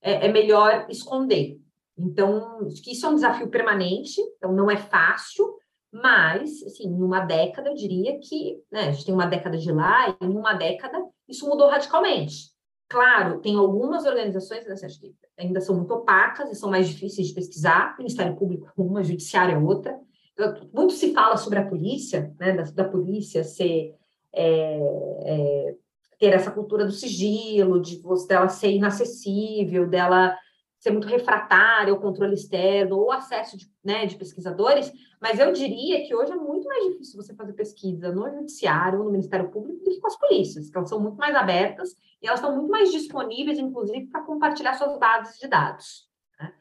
Speaker 4: é, é melhor esconder. Então, isso é um desafio permanente, então não é fácil, mas, assim, em uma década, eu diria que, né, a gente tem uma década de lá, e em uma década isso mudou radicalmente. Claro, tem algumas organizações, que ainda são muito opacas e são mais difíceis de pesquisar. Ministério Público é uma, Judiciário é outra. Então, muito se fala sobre a polícia, né, da, da polícia ser é, é, ter essa cultura do sigilo, de dela ser inacessível, dela ser muito refratária ao controle externo ou acesso de, né, de pesquisadores, mas eu diria que hoje é muito mais difícil você fazer pesquisa no judiciário no Ministério Público do que com as polícias, que elas são muito mais abertas e elas estão muito mais disponíveis, inclusive, para compartilhar suas bases de dados. Né?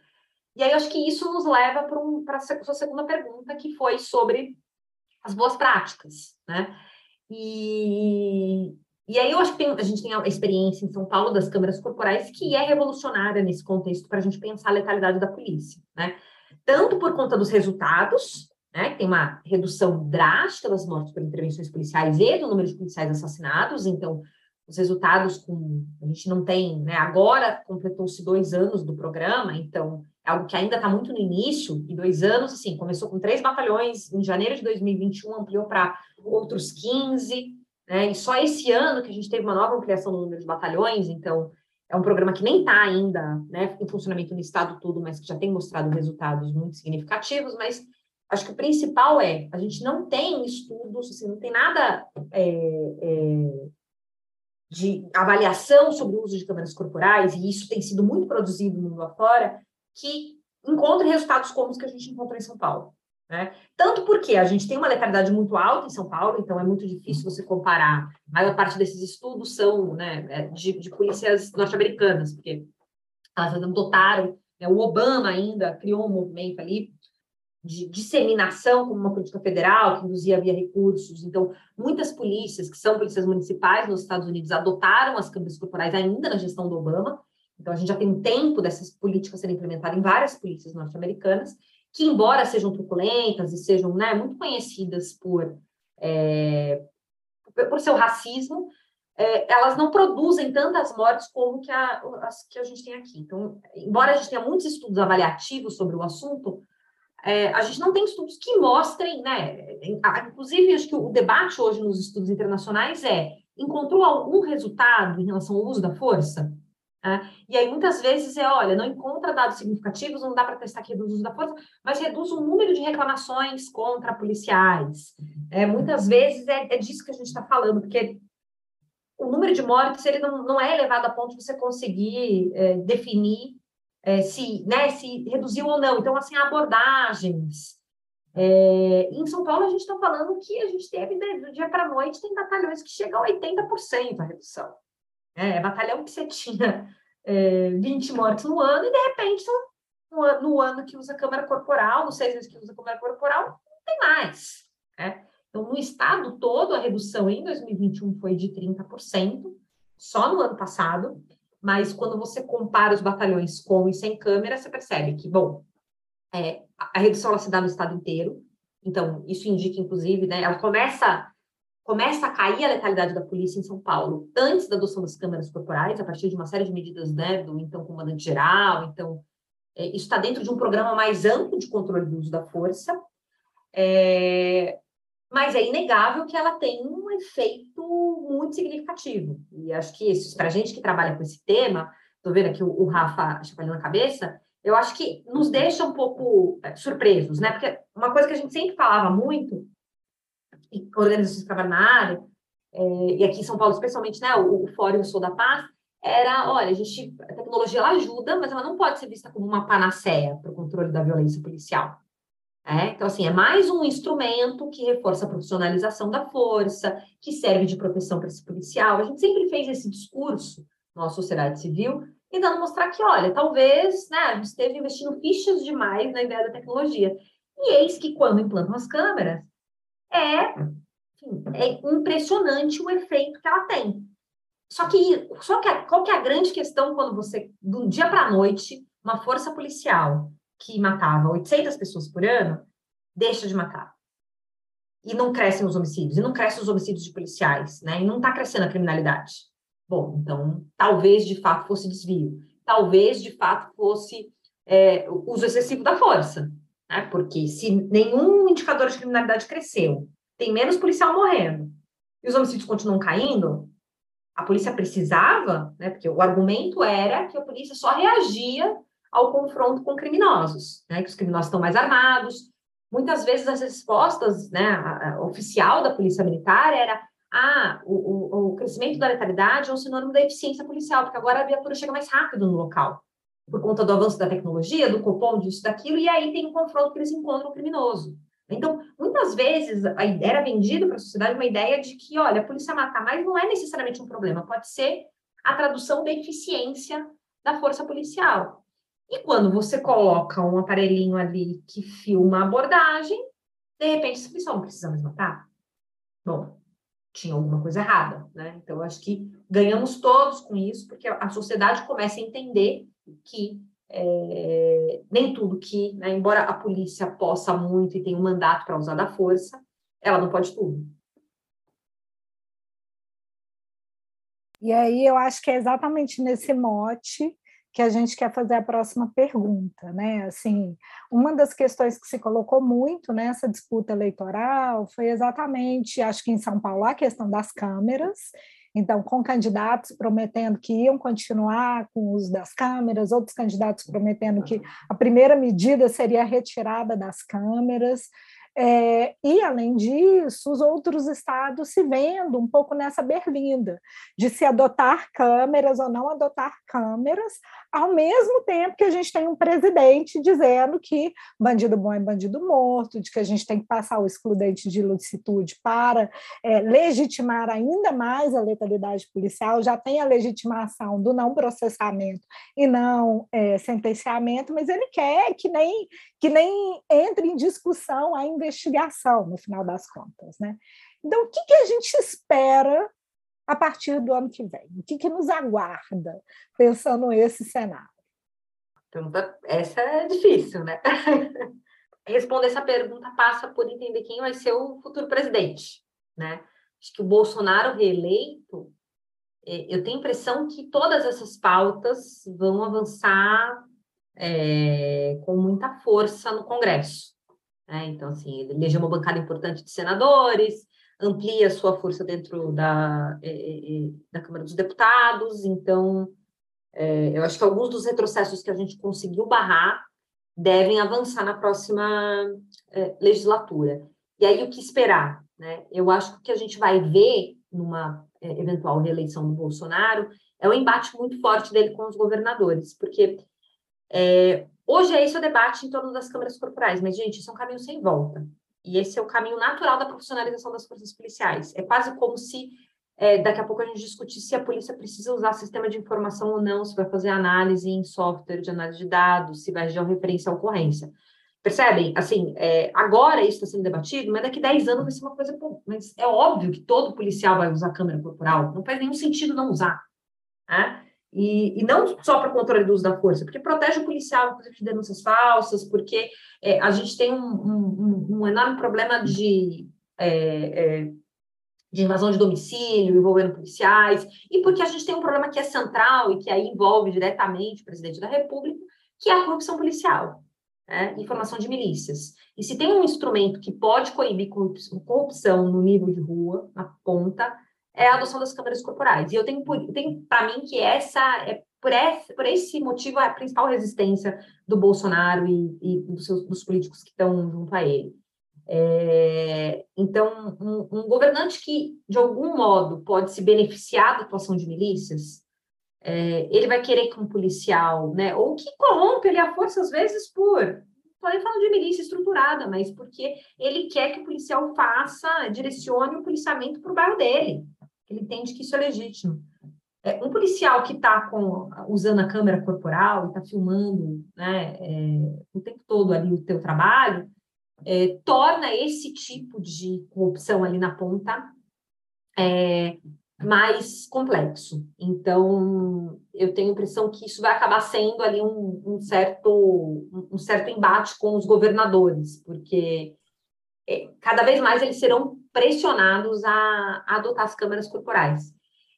Speaker 4: E aí, eu acho que isso nos leva para um, a sua segunda pergunta, que foi sobre as boas práticas. Né? E, e aí eu acho que tem, a gente tem a experiência em São Paulo das câmeras corporais que é revolucionária nesse contexto para a gente pensar a letalidade da polícia, né? Tanto por conta dos resultados, né? Tem uma redução drástica das mortes por intervenções policiais e do número de policiais assassinados, então os resultados com a gente não tem, né? Agora completou-se dois anos do programa, então é algo que ainda está muito no início, e dois anos, assim, começou com três batalhões, em janeiro de 2021 ampliou para outros 15, né? E só esse ano que a gente teve uma nova ampliação no número de batalhões, então é um programa que nem está ainda né, em funcionamento no estado todo, mas que já tem mostrado resultados muito significativos, mas acho que o principal é, a gente não tem estudos, assim, não tem nada é, é, de avaliação sobre o uso de câmeras corporais, e isso tem sido muito produzido no mundo afora, que encontre resultados como os que a gente encontrou em São Paulo. Né? Tanto porque a gente tem uma letalidade muito alta em São Paulo, então é muito difícil você comparar. A maior parte desses estudos são né, é, de, de polícias norte-americanas, porque elas adotaram, né, o Obama ainda criou um movimento ali de disseminação como uma política federal que induzia via recursos. Então, muitas polícias, que são polícias municipais nos Estados Unidos, adotaram as câmeras corporais ainda na gestão do Obama. Então, a gente já tem um tempo dessas políticas serem implementadas em várias polícias norte-americanas que, embora sejam truculentas e sejam né, muito conhecidas por, é, por seu racismo, é, elas não produzem tantas mortes como que a, as que a gente tem aqui. Então, embora a gente tenha muitos estudos avaliativos sobre o assunto, é, a gente não tem estudos que mostrem, né? Inclusive, acho que o debate hoje nos estudos internacionais é: encontrou algum resultado em relação ao uso da força? Né? E aí, muitas vezes, é, olha, não encontra dados significativos, não dá para testar que reduz o uso da força, mas reduz o número de reclamações contra policiais. É, muitas vezes é, é disso que a gente está falando, porque o número de mortes ele não, não é elevado a ponto de você conseguir é, definir é, se, né, se reduziu ou não. Então, assim, abordagens. É, em São Paulo, a gente está falando que a gente teve, né, do dia para a noite, tem batalhões que chegam a 80% a redução. É, é, batalhão que você tinha é, 20 mortes no ano e, de repente, no, no, ano que usa câmera corporal, nos seis meses que usa câmera corporal, não tem mais. Né? Então, no estado todo, a redução em 2021 foi de 30%, só no ano passado, mas quando você compara os batalhões com e sem câmera, você percebe que, bom, é, a redução ela se dá no estado inteiro, então isso indica, inclusive, né, ela começa começa a cair a letalidade da polícia em São Paulo antes da adoção das câmeras corporais, a partir de uma série de medidas né, do então comandante geral. Então, é, isso está dentro de um programa mais amplo de controle do uso da força. É, mas é inegável que ela tem um efeito muito significativo. E acho que isso, para a gente que trabalha com esse tema, estou vendo aqui o, o Rafa chapalhando na cabeça, eu acho que nos deixa um pouco é, surpresos, né? Porque uma coisa que a gente sempre falava muito organizações que trabalham na área, é, e aqui em São Paulo, especialmente, né, o, o Fórum Sou da Paz, era, olha, a gente, a tecnologia ela ajuda, mas ela não pode ser vista como uma panaceia para o controle da violência policial. É, então, assim, é mais um instrumento que reforça a profissionalização da força, que serve de proteção para esse policial. A gente sempre fez esse discurso na sociedade civil, tentando mostrar que, olha, talvez né, a gente esteve investindo fichas demais na ideia da tecnologia. E eis que, quando implantam as câmeras, é, enfim, é impressionante o efeito que ela tem. Só que, só que qual que é a grande questão quando você, do dia para a noite, uma força policial que matava 800 pessoas por ano, deixa de matar. E não crescem os homicídios, e não crescem os homicídios de policiais, né? E não está crescendo a criminalidade. Bom, então, talvez de fato fosse desvio. Talvez de fato fosse é, uso excessivo da força né? Porque se nenhum indicador de criminalidade cresceu, tem menos policial morrendo e os homicídios continuam caindo, a polícia precisava, né? Porque o argumento era que a polícia só reagia ao confronto com criminosos, né? Que os criminosos estão mais armados. Muitas vezes as respostas, né? Oficial da polícia militar era ah, o, o, o crescimento da letalidade é um sinônimo da eficiência policial, porque agora a viatura chega mais rápido no local por conta do avanço da tecnologia, do cupom, disso, daquilo, e aí tem um confronto que eles encontram o criminoso. Então, muitas vezes era vendido para a sociedade uma ideia de que, olha, a polícia matar mais não é necessariamente um problema, pode ser a tradução da eficiência da força policial. E quando você coloca um aparelhinho ali que filma a abordagem, de repente esse policial não precisa mais matar. Bom, tinha alguma coisa errada, né? Então, eu acho que ganhamos todos com isso, porque a sociedade começa a entender que é, nem tudo que, né, embora a polícia possa muito e tenha um mandato para usar da força, ela não pode tudo.
Speaker 1: E aí eu acho que é exatamente nesse mote que a gente quer fazer a próxima pergunta, né? Assim, uma das questões que se colocou muito nessa disputa eleitoral foi exatamente, acho que em São Paulo, a questão das câmeras. Então, com candidatos prometendo que iam continuar com o uso das câmeras, outros candidatos prometendo que a primeira medida seria a retirada das câmeras. É, e, além disso, os outros estados se vendo um pouco nessa berlinda de se adotar câmeras ou não adotar câmeras, ao mesmo tempo que a gente tem um presidente dizendo que bandido bom é bandido morto, de que a gente tem que passar o excludente de ilicitude para é, legitimar ainda mais a letalidade policial, já tem a legitimação do não processamento e não é, sentenciamento, mas ele quer que nem, que nem entre em discussão a investigação investigação, no final das contas. Né? Então, o que, que a gente espera a partir do ano que vem? O que, que nos aguarda, pensando nesse cenário?
Speaker 4: essa é difícil, né? Responder essa pergunta passa por entender quem vai ser o futuro presidente, né? Acho que o Bolsonaro reeleito, é, eu tenho a impressão que todas essas pautas vão avançar é, com muita força no Congresso. Né? Então, assim, ele elegeu uma bancada importante de senadores, amplia sua força dentro da, é, da Câmara dos Deputados. Então, eu acho que alguns dos retrocessos que a gente conseguiu barrar devem avançar na próxima legislatura. E aí, o que esperar? Né? Eu acho que o que a gente vai ver numa eventual reeleição do Bolsonaro é um embate muito forte dele com os governadores, porque é, Hoje é esse o debate em torno das câmeras corporais, mas, gente, isso é um caminho sem volta. E esse é o caminho natural da profissionalização das forças policiais. É quase como se é, daqui a pouco a gente discutisse se a polícia precisa usar sistema de informação ou não, se vai fazer análise em software de análise de dados, se vai referência à ocorrência. Percebem? Assim, é, agora isso está sendo debatido, mas daqui a 10 anos vai ser uma coisa. Mas é óbvio que todo policial vai usar câmera corporal, não faz nenhum sentido não usar. Né? E, e, não só para controle do uso da força, porque protege o policial, inclusive, de denúncias falsas, porque é, a gente tem um, um, um, enorme problema de, é, é, de invasão de domicílio envolvendo policiais, e porque a gente tem um problema que é central e que aí envolve diretamente o presidente da República, que é a corrupção policial, né? informação de milícias. E se tem um instrumento que pode coibir corrupção no nível de rua, na ponta, é a adoção das câmeras corporais. E eu tenho, tenho para mim que essa é por esse, por esse motivo a principal resistência do Bolsonaro e, e dos, seus, dos políticos que estão junto a ele. É, então, um, um, governante que, de algum modo, pode se beneficiar da atuação de milícias, é, ele vai querer que um policial, né, ou que corrompe ele a força, às vezes, por. Estou nem falando de milícia estruturada, mas porque ele quer que o policial faça, direcione o policiamento para o bairro dele ele entende que isso é legítimo. É, um policial que está usando a câmera corporal e está filmando né, é, o tempo todo ali o teu trabalho, é, torna esse tipo de corrupção ali na ponta é, mais complexo. Então, eu tenho a impressão que isso vai acabar sendo ali um, um certo, um certo embate com os governadores, porque é, cada vez mais eles serão pressionados a, a adotar as câmeras corporais.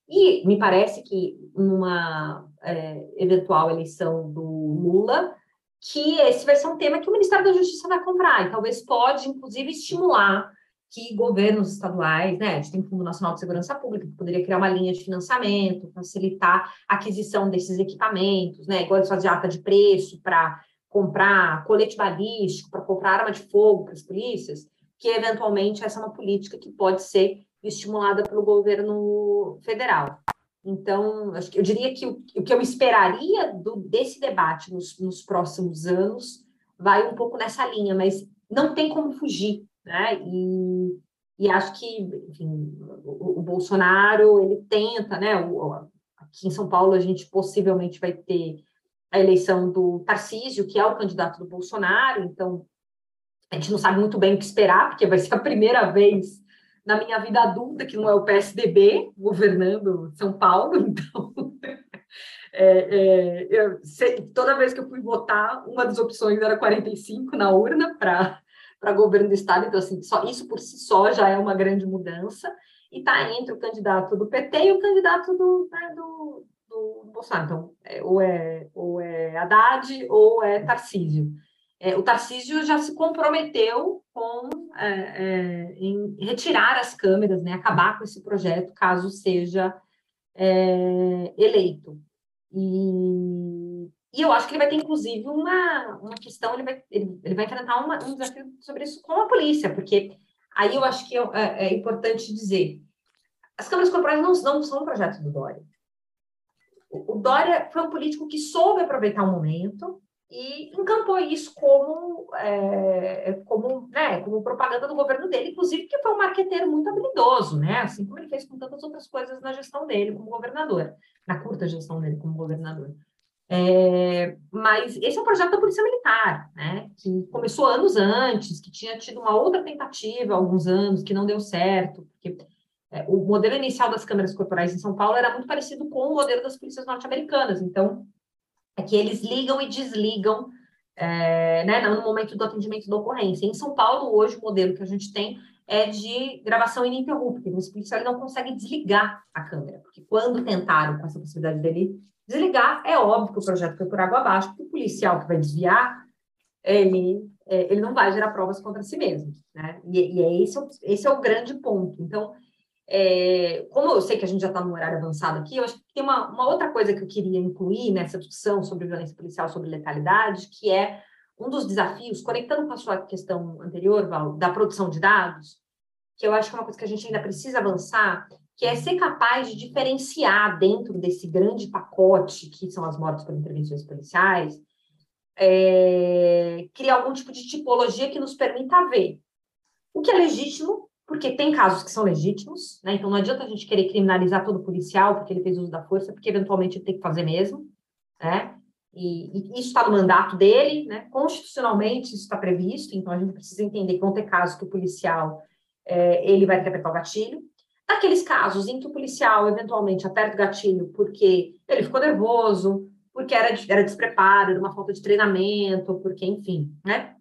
Speaker 4: E me parece que numa é, eventual eleição do Lula, que esse vai ser um tema que o Ministério da Justiça vai comprar, e talvez pode, inclusive, estimular que governos estaduais, né, a gente tem o Fundo Nacional de Segurança Pública, que poderia criar uma linha de financiamento, facilitar a aquisição desses equipamentos, né, igual eles fazem ata de preço para comprar colete balístico, para comprar arma de fogo para as polícias, que eventualmente essa é uma política que pode ser estimulada pelo governo federal. Então, eu diria que o, o que eu esperaria do, desse debate nos, nos, próximos anos vai um pouco nessa linha, mas não tem como fugir, né? E, e acho que, enfim, o, o Bolsonaro ele tenta, né? O, aqui em São Paulo a gente possivelmente vai ter a eleição do Tarcísio, que é o candidato do Bolsonaro, então a gente não sabe muito bem o que esperar, porque vai ser a primeira vez na minha vida adulta que não é o PSDB governando São Paulo, então é, é, eu, toda vez que eu fui votar, uma das opções era 45 na urna para para governo do estado, então assim, só, isso por si só já é uma grande mudança, e está entre o candidato do PT e o candidato do, né, do, do Bolsonaro. Então, é, ou, é, ou é Haddad ou é Tarcísio. É, o Tarcísio já se comprometeu com é, é, em retirar as câmeras, né, acabar com esse projeto caso seja é, eleito. E, e, eu acho que ele vai ter, inclusive, uma, uma questão, ele vai, ele, ele vai enfrentar uma, um desafio sobre isso com a polícia, porque aí eu acho que é, é importante dizer, as câmeras corporais não, não são um projeto do Dória. O, Dória foi um político que soube aproveitar o momento, e encampou isso como, é, como, né, como propaganda do governo dele, inclusive que foi um marqueteiro muito habilidoso, né, assim como ele fez com tantas outras coisas na gestão dele como governador, na curta gestão dele como governador. É, mas esse é um projeto da Polícia Militar, né, que começou anos antes, que tinha tido uma outra tentativa há alguns anos, que não deu certo, porque é, o modelo inicial das câmeras corporais em São Paulo era muito parecido com o modelo das polícias norte-americanas, então é que eles ligam e desligam é, né, no momento do atendimento da ocorrência. Em São Paulo, hoje, o modelo que a gente tem é de gravação ininterrupta. Esse policial não consegue desligar a câmera, porque quando tentaram com essa possibilidade dele desligar, é óbvio que o projeto foi por água abaixo, porque o policial que vai desviar, ele, é, ele não vai gerar provas contra si mesmo. Né? E, e é esse, esse é o grande ponto. Então, é, como eu sei que a gente já está no horário avançado aqui, eu acho que tem uma, uma, outra coisa que eu queria incluir nessa discussão sobre violência policial, sobre letalidade, que é um dos desafios, conectando com a sua questão anterior, Val, da produção de dados, que eu acho que é uma coisa que a gente ainda precisa avançar, que é ser capaz de diferenciar dentro desse grande pacote que são as mortes por intervenções policiais, é, criar algum tipo de tipologia que nos permita ver o que é legítimo porque tem casos que são legítimos, né? Então não adianta a gente querer criminalizar todo policial porque ele fez uso da força, porque eventualmente ele tem que fazer mesmo, né? E, e isso está no mandato dele, né? Constitucionalmente isso está previsto, então a gente precisa entender que vão ter casos que o policial é, ele vai interpretar o gatilho. Daqueles casos em que o policial eventualmente aperta o gatilho porque ele ficou nervoso, porque era, era despreparo, era uma falta de treinamento, porque, enfim, né?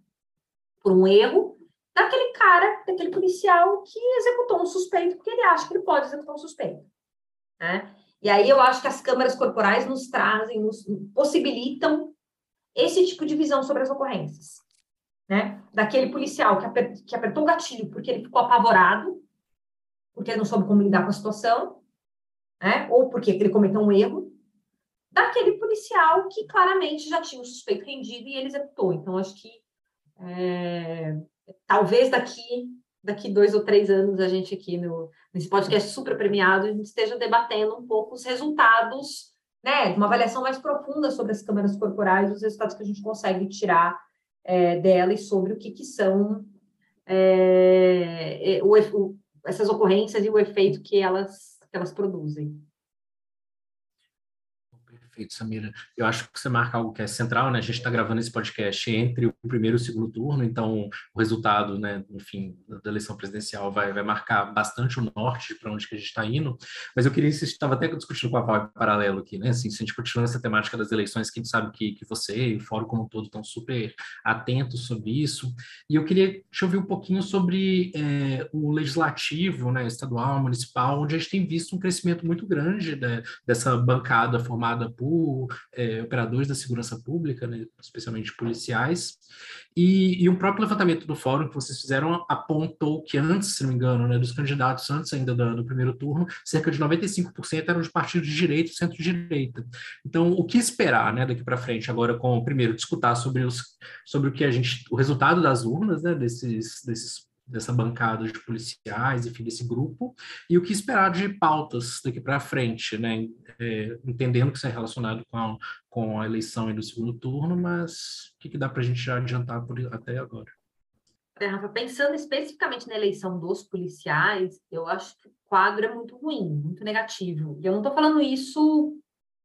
Speaker 4: Por um erro, daquele cara, daquele policial que executou um suspeito, porque ele acha que ele pode executar um suspeito. Né? E aí eu acho que as câmeras corporais nos trazem, nos possibilitam esse tipo de visão sobre as ocorrências. Né? Daquele policial que, aper, que apertou o gatilho porque ele ficou apavorado, porque ele não soube como lidar com a situação, né? ou porque ele cometeu um erro, daquele policial que claramente já tinha o suspeito rendido e ele executou. Então, acho que é, talvez daqui daqui dois ou três anos a gente aqui no nesse podcast super premiado a gente esteja debatendo um pouco os resultados, né, uma avaliação mais profunda sobre as câmeras corporais, os resultados que a gente consegue tirar é, dela e sobre o que, que são é, o, o, essas ocorrências e o efeito que elas que elas produzem.
Speaker 3: Perfeito, Samira. Eu acho que você marca algo que é central, né? A gente está gravando esse podcast entre o primeiro e o segundo turno, então o resultado, né, enfim, da eleição presidencial vai, vai marcar bastante o norte para onde que a gente está indo. Mas eu queria estava até discutindo com a Val paralelo aqui, né? Assim, se a gente continua nessa temática das eleições, que a gente sabe que, que você e o fórum como um todo estão super atentos sobre isso. E eu queria te ouvir um pouquinho sobre é, o legislativo, né, estadual, municipal, onde a gente tem visto um crescimento muito grande né, dessa bancada formada por é, operadores da segurança pública, né, especialmente policiais, e, e, o próprio levantamento do fórum que vocês fizeram apontou que antes, se não me engano, né, dos candidatos antes ainda do, do primeiro turno, cerca de 95% eram de partidos de direita e centro-direita. Então, o que esperar né, daqui para frente agora com, primeiro, discutir sobre, sobre o que a gente, o resultado das urnas, né, desses, desses dessa bancada de policiais, enfim, desse grupo, e o que esperar de pautas daqui para frente, né? É, entendendo que isso é relacionado com a, com a eleição do segundo turno, mas o que, que dá para a gente já adiantar por, até agora?
Speaker 4: É, Rafa, pensando especificamente na eleição dos policiais, eu acho que o quadro é muito ruim, muito negativo. E eu não estou falando isso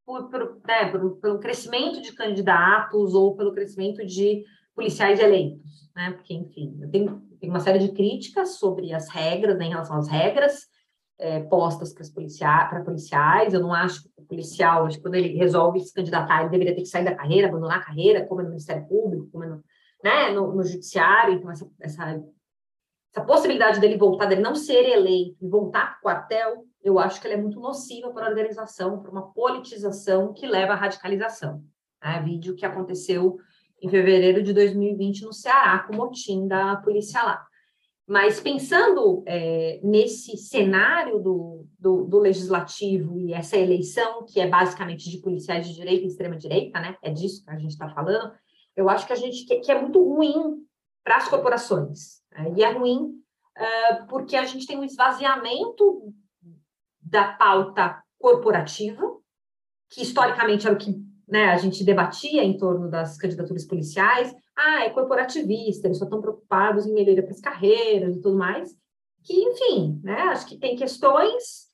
Speaker 4: por, por, né, por, pelo crescimento de candidatos ou pelo crescimento de policiais eleitos, né? Porque, enfim, eu tenho uma série de críticas sobre as regras, né, em relação às regras é, postas para policia policiais. Eu não acho que o policial, acho que quando ele resolve se candidatar, ele deveria ter que sair da carreira, abandonar a carreira, como é no Ministério Público, como é no, né, no, no Judiciário. Então, essa, essa, essa possibilidade dele voltar, dele não ser eleito e voltar para o quartel, eu acho que ele é muito nociva para a organização, para uma politização que leva à radicalização. É vídeo que aconteceu em fevereiro de 2020 no Ceará, com o motim da polícia lá. Mas pensando é, nesse cenário do, do, do, legislativo e essa eleição, que é basicamente de policiais de direita e extrema-direita, né? É disso que a gente está falando, eu acho que a gente que, que é muito ruim para as corporações. Né? E é ruim uh, porque a gente tem um esvaziamento da pauta corporativa, que historicamente era o que né, a gente debatia em torno das candidaturas policiais, ah, é corporativista, eles só estão preocupados em melhoria para as carreiras e tudo mais, que, enfim, né, acho que tem questões,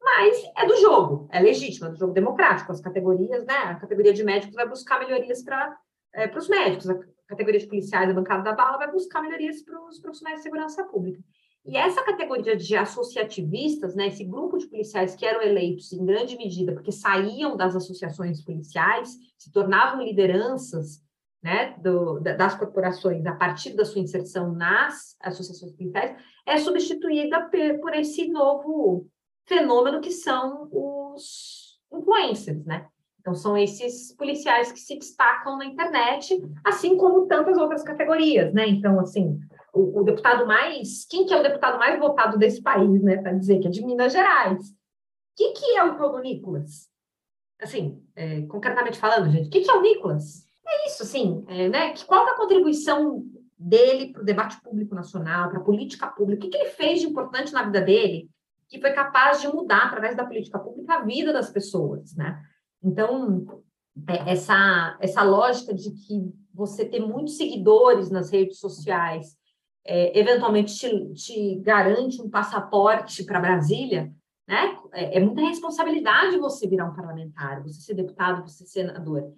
Speaker 4: mas é do jogo, é legítimo, é do jogo democrático, as categorias, né, a categoria de médicos vai buscar melhorias para é, os médicos, a categoria de policiais, a bancada da bala, vai buscar melhorias para os profissionais de segurança pública. E essa categoria de associativistas, né, esse grupo de policiais que eram eleitos em grande medida porque saíam das associações policiais, se tornavam lideranças né, do, das corporações a partir da sua inserção nas associações policiais, é substituída por esse novo fenômeno que são os influencers, né? Então, são esses policiais que se destacam na internet, assim como tantas outras categorias, né? Então, assim, o, o deputado mais... Quem que é o deputado mais votado desse país, né? Para dizer que é de Minas Gerais. Quem que é o Paulo Nicolas? Assim, é, concretamente falando, gente, o que, que é o Nicolas? É isso, assim, é, né? Que, qual é a contribuição dele para o debate público nacional, para a política pública? O que, que ele fez de importante na vida dele que foi capaz de mudar, através da política pública, a vida das pessoas, né? Então, é, essa, essa lógica de que você ter muitos seguidores nas redes sociais é, eventualmente te, te, garante um passaporte para Brasília, né? É, é, muita responsabilidade você virar um parlamentar, você ser deputado, você ser senador.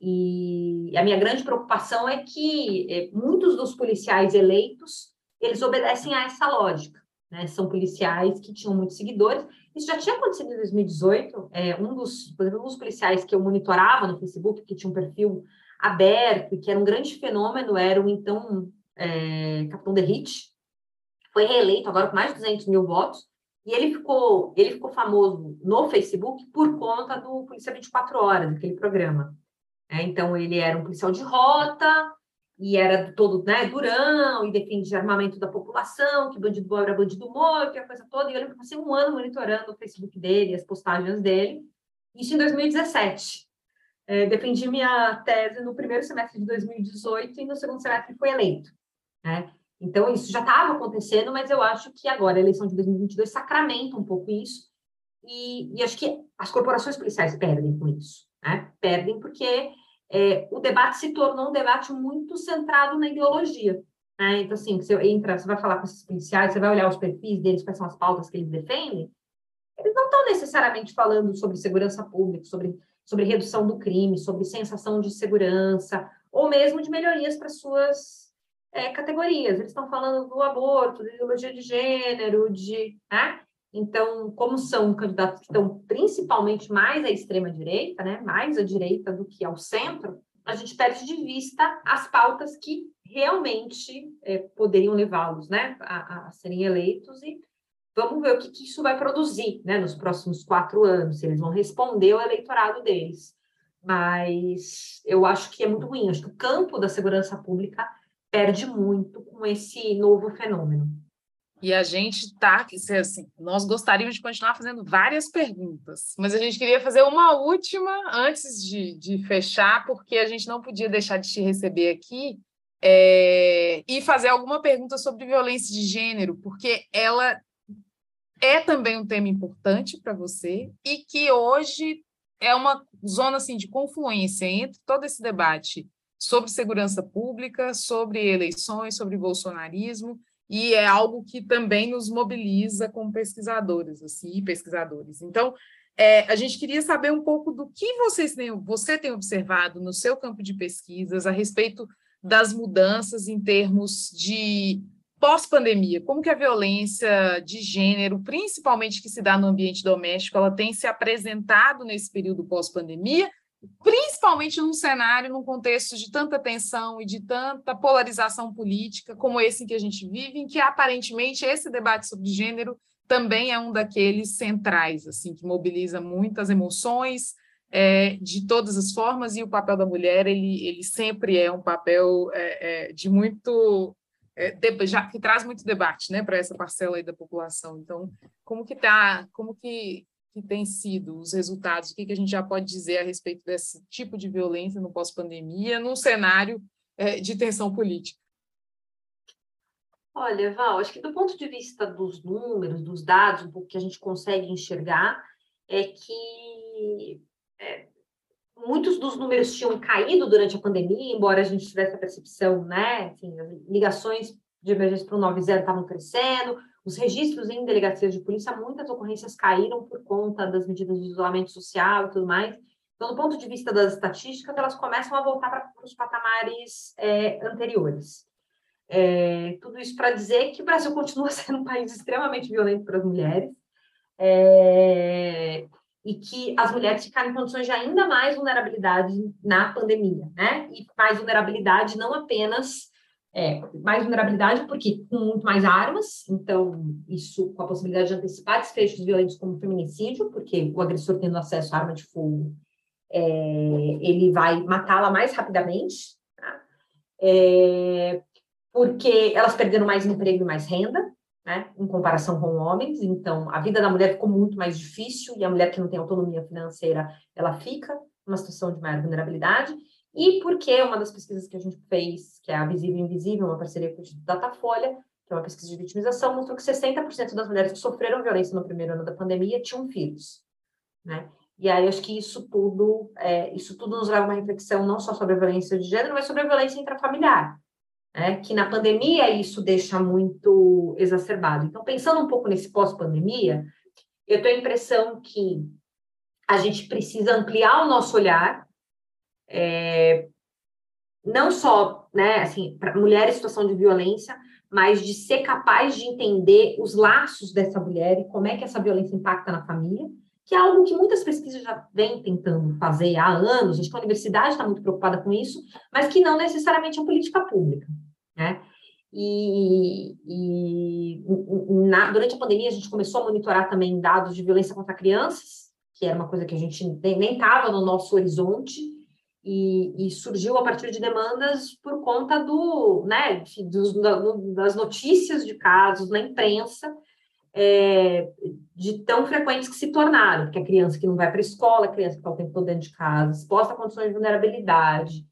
Speaker 4: E a minha grande preocupação é que é, muitos dos policiais eleitos, eles obedecem a essa lógica. Né? São policiais que tinham muitos seguidores. Isso já tinha acontecido em 2018. É, um dos, exemplo, um dos policiais que eu monitorava no Facebook, que tinha um perfil aberto e que era um grande fenômeno, era o então é, Capitão Derrite, foi reeleito agora com mais de 200 mil votos, e ele ficou, ele ficou famoso no Facebook por conta do Polícia 24 Horas, aquele programa. É, então, ele era um policial de rota, e era todo né, durão, e defendia armamento da população, que bandido bom era bandido morto, e a coisa toda. E eu lembro que passei um ano monitorando o Facebook dele, as postagens dele. Isso em 2017. É, defendi minha tese no primeiro semestre de 2018 e no segundo semestre foi eleito. Né? Então, isso já estava acontecendo, mas eu acho que agora, a eleição de 2022, sacramenta um pouco isso. E, e acho que as corporações policiais perdem com isso. Né? Perdem porque é, o debate se tornou um debate muito centrado na ideologia. Né? Então, assim, você entra, você vai falar com esses policiais, você vai olhar os perfis deles, quais são as pautas que eles defendem, eles não estão necessariamente falando sobre segurança pública, sobre, sobre redução do crime, sobre sensação de segurança, ou mesmo de melhorias para suas é, categorias. Eles estão falando do aborto, da ideologia de gênero, de. Né? Então, como são candidatos que estão principalmente mais à extrema-direita, né, mais à direita do que ao centro, a gente perde de vista as pautas que realmente é, poderiam levá-los né, a, a, serem eleitos e vamos ver o que, que, isso vai produzir né, nos próximos quatro anos, se eles vão responder ao eleitorado deles. Mas eu acho que é muito ruim, acho que o campo da segurança pública perde muito com esse novo fenômeno.
Speaker 2: E a gente está, assim, nós gostaríamos de continuar fazendo várias perguntas, mas a gente queria fazer uma última antes de, de fechar, porque a gente não podia deixar de te receber aqui é, e fazer alguma pergunta sobre violência de gênero, porque ela é também um tema importante para você e que hoje é uma zona assim de confluência entre todo esse debate sobre segurança pública, sobre eleições, sobre bolsonarismo e é algo que também nos mobiliza como pesquisadores, assim, pesquisadores. Então, é, a gente queria saber um pouco do que vocês têm, você tem observado no seu campo de pesquisas a respeito das mudanças em termos de pós-pandemia, como que a violência de gênero, principalmente que se dá no ambiente doméstico, ela tem se apresentado nesse período pós-pandemia principalmente num cenário, num contexto de tanta tensão e de tanta polarização política como esse em que a gente vive, em que aparentemente esse debate sobre gênero também é um daqueles centrais, assim, que mobiliza muitas emoções é, de todas as formas e o papel da mulher ele, ele sempre é um papel é, é, de muito é, de, já que traz muito debate, né, para essa parcela aí da população. Então, como que tá, como que que têm sido os resultados? O que, que a gente já pode dizer a respeito desse tipo de violência no pós-pandemia, num cenário é, de tensão política?
Speaker 4: Olha, Val, acho que do ponto de vista dos números, dos dados, pouco que a gente consegue enxergar, é que é, muitos dos números tinham caído durante a pandemia, embora a gente tivesse a percepção, né? Assim, ligações de emergência para o 90 estavam crescendo, os registros em delegacias de polícia, muitas ocorrências caíram por conta das medidas de isolamento social e tudo mais. Então, do ponto de vista das estatísticas, elas começam a voltar para os patamares é, anteriores. É, tudo isso para dizer que o Brasil continua sendo um país extremamente violento para as mulheres é, e que as mulheres ficaram em condições de ainda mais vulnerabilidade na pandemia, né? E mais vulnerabilidade não apenas é, mais vulnerabilidade, porque com muito mais armas, então, isso com a possibilidade de antecipar desfechos violentos como feminicídio, porque o agressor tendo acesso à arma de fogo, é, ele vai matá-la mais rapidamente, tá? é, porque elas perderam mais emprego e mais renda, né, em comparação com homens, então a vida da mulher ficou muito mais difícil, e a mulher que não tem autonomia financeira, ela fica numa situação de maior vulnerabilidade, e porque uma das pesquisas que a gente fez, que é a Visível e Invisível, uma parceria com o Datafolha, que é uma pesquisa de vitimização, mostrou que 60% das mulheres que sofreram violência no primeiro ano da pandemia tinham filhos, né? E aí acho que isso tudo, é, isso tudo nos leva a uma reflexão não só sobre a violência de gênero, mas sobre a violência intrafamiliar, né? Que na pandemia isso deixa muito exacerbado. Então, pensando um pouco nesse pós-pandemia, eu tenho a impressão que a gente precisa ampliar o nosso olhar é, não só, né, assim, para mulheres em situação de violência, mas de ser capaz de entender os laços dessa mulher e como é que essa violência impacta na família, que é algo que muitas pesquisas já vêm tentando fazer há anos, acho que a universidade está muito preocupada com isso, mas que não necessariamente é política pública, né? E, e na, durante a pandemia a gente começou a monitorar também dados de violência contra crianças, que era uma coisa que a gente nem estava no nosso horizonte, e, e, surgiu a partir de demandas por conta do, né, dos, das notícias de casos na imprensa, é, de tão frequentes que se tornaram, porque a criança que não vai para a escola, a criança que está o tempo todo dentro de casa, exposta a condições de vulnerabilidade,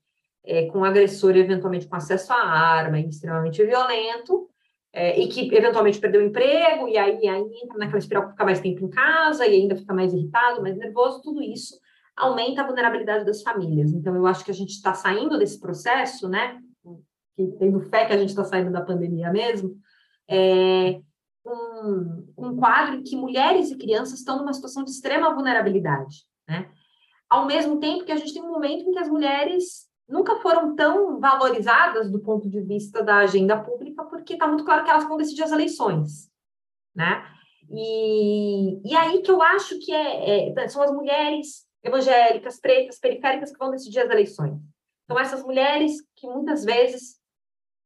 Speaker 4: é, com agressor eventualmente com acesso à arma, extremamente violento, é, e que eventualmente perdeu o emprego, e aí, aí entra naquela espiral que fica mais tempo em casa, e ainda fica mais irritado, mais nervoso, tudo isso aumenta a vulnerabilidade das famílias. Então, eu acho que a gente está saindo desse processo, né? Tendo fé que a gente está saindo da pandemia mesmo, é um, um quadro em que mulheres e crianças estão numa situação de extrema vulnerabilidade, né? Ao mesmo tempo que a gente tem um momento em que as mulheres nunca foram tão valorizadas do ponto de vista da agenda pública, porque está muito claro que elas vão decidir as eleições, né? E, e aí que eu acho que é, é, são as mulheres evangélicas, pretas, periféricas que vão decidir as eleições. Então, essas mulheres que muitas vezes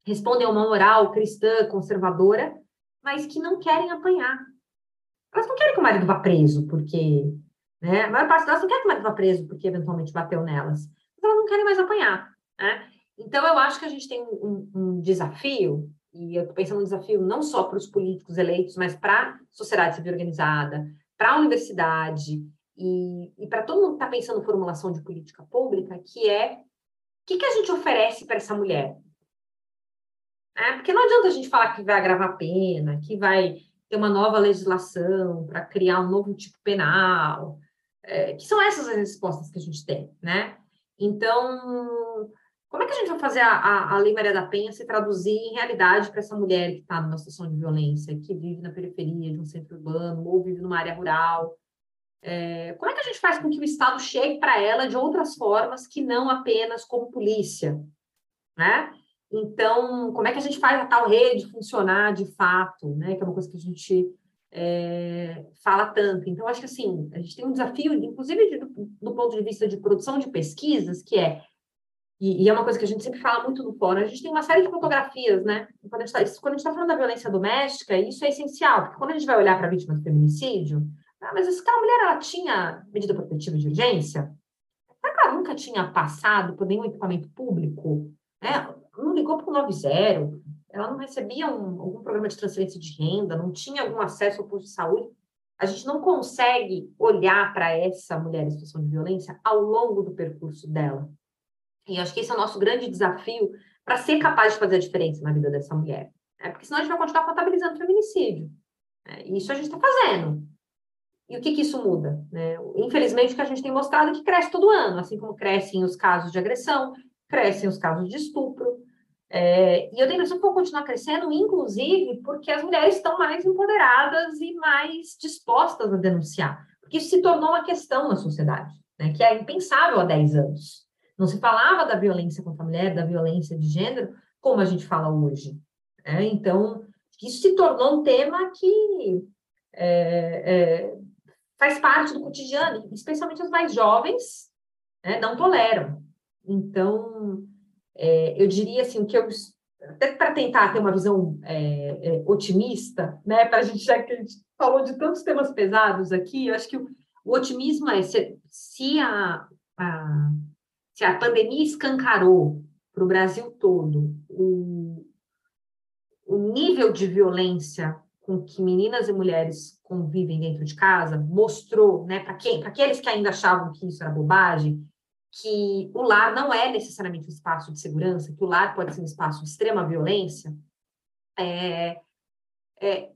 Speaker 4: respondem a uma moral cristã, conservadora, mas que não querem apanhar. Elas não querem que o marido vá preso, porque. Né, a maior parte delas não quer que o marido vá preso, porque eventualmente bateu nelas. Mas elas não querem mais apanhar. Né? Então, eu acho que a gente tem um, um desafio, e eu estou pensando um desafio não só para os políticos eleitos, mas para a sociedade civil organizada, para a universidade, e, e para todo mundo que está pensando em formulação de política pública, que é o que, que a gente oferece para essa mulher? É, porque não adianta a gente falar que vai agravar pena, que vai ter uma nova legislação para criar um novo tipo penal, é, que são essas as respostas que a gente tem, né? Então, como é que a gente vai fazer a, a, a Lei Maria da Penha se traduzir em realidade para essa mulher que está numa situação de violência, que vive na periferia de um centro urbano ou vive numa área rural? É, como é que a gente faz com que o Estado chegue para ela de outras formas que não apenas como polícia? Né? Então, como é que a gente faz a tal rede funcionar de fato? Né? Que é uma coisa que a gente é, fala tanto. Então, acho que assim, a gente tem um desafio, inclusive do, do ponto de vista de produção de pesquisas, que é e, e, é uma coisa que a gente sempre fala muito no fórum, a gente tem uma série de fotografias, né? Quando a gente está tá falando da violência doméstica, isso é essencial, porque quando a gente vai olhar para a vítima do feminicídio, ah, mas essa mulher, ela tinha medida protetiva de urgência? Será que ela nunca tinha passado por nenhum equipamento público? Né? Não ligou para o 90? Ela não recebia um, algum programa de transferência de renda? Não tinha algum acesso ao posto de saúde? A gente não consegue olhar para essa mulher em situação de violência ao longo do percurso dela. E acho que esse é o nosso grande desafio para ser capaz de fazer a diferença na vida dessa mulher. Né? Porque senão a gente vai continuar contabilizando feminicídio. Né? E isso a gente está fazendo. E o que, que isso muda? Né? Infelizmente, o que a gente tem mostrado é que cresce todo ano, assim como crescem os casos de agressão, crescem os casos de estupro. É, e eu tenho a impressão que vão continuar crescendo, inclusive porque as mulheres estão mais empoderadas e mais dispostas a denunciar. Porque isso se tornou uma questão na sociedade, né? que é impensável há 10 anos. Não se falava da violência contra a mulher, da violência de gênero, como a gente fala hoje. Né? Então, isso se tornou um tema que é, é, faz parte do cotidiano, especialmente as mais jovens né, não toleram. Então, é, eu diria assim, que eu, até para tentar ter uma visão é, é, otimista, né, para a gente, já que a gente falou de tantos temas pesados aqui, eu acho que o, o otimismo é se, se a, a se a pandemia escancarou para o Brasil todo o, o nível de violência com que meninas e mulheres convivem dentro de casa, mostrou, né, para quem, para aqueles que ainda achavam que isso era bobagem, que o lar não é necessariamente um espaço de segurança, que o lar pode ser um espaço de extrema violência, é, é,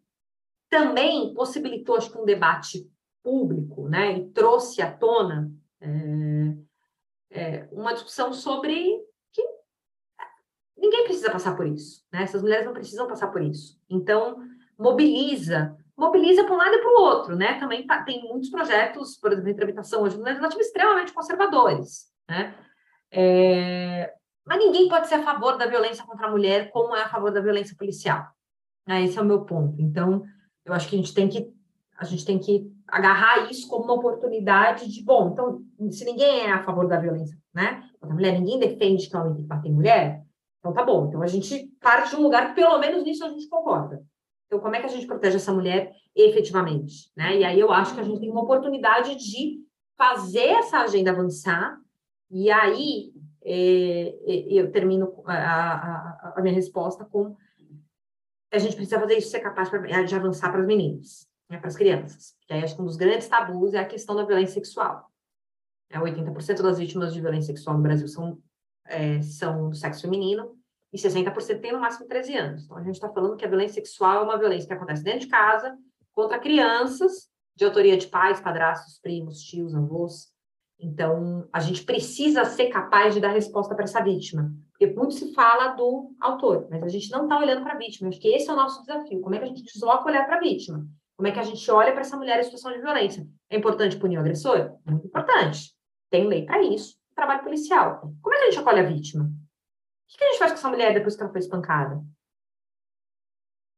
Speaker 4: também possibilitou, acho que, um debate público, né, e trouxe à tona é, é, uma discussão sobre que ninguém precisa passar por isso, né? Essas mulheres não precisam passar por isso. Então, mobiliza, mobiliza para um lado e para o outro, né? Também tem muitos projetos, por exemplo, em tramitação hoje no legislativo extremamente conservadores, né? É, mas ninguém pode ser a favor da violência contra a mulher como é a favor da violência policial. Né? Esse é o meu ponto. Então, eu acho que a gente tem que a gente tem que agarrar isso como uma oportunidade de, bom, então, se ninguém é a favor da violência, né? A mulher, ninguém defende que homem tem que bater mulher, então tá bom. Então a gente parte de um lugar que pelo menos nisso a gente concorda. Então, como é que a gente protege essa mulher efetivamente? Né? E aí eu acho que a gente tem uma oportunidade de fazer essa agenda avançar, e aí é, é eu termino a, a, a, minha resposta com a gente precisa fazer isso ser capaz de avançar para as meninas né, para as crianças. Que aí acho que um dos grandes tabus é a questão da violência sexual. É, 80% das vítimas de violência sexual no Brasil são, é, são do sexo feminino e 60% tem no máximo 13 anos. Então, a gente está falando que a violência sexual é uma violência que acontece dentro de casa, contra crianças, de autoria de pais, padrastos, primos, tios, avós. Então, a gente precisa ser capaz de dar resposta para essa vítima. Porque muito se fala do autor, mas a gente não está olhando para a vítima. Acho que esse é o nosso desafio. Como é que a gente desloca olhar para a vítima? Como é que a gente olha para essa mulher em situação de violência? É importante punir o agressor? Muito importante. Tem lei para isso. Trabalho policial. Como é que a gente acolhe a vítima? O que a gente faz com essa mulher depois que ela foi espancada?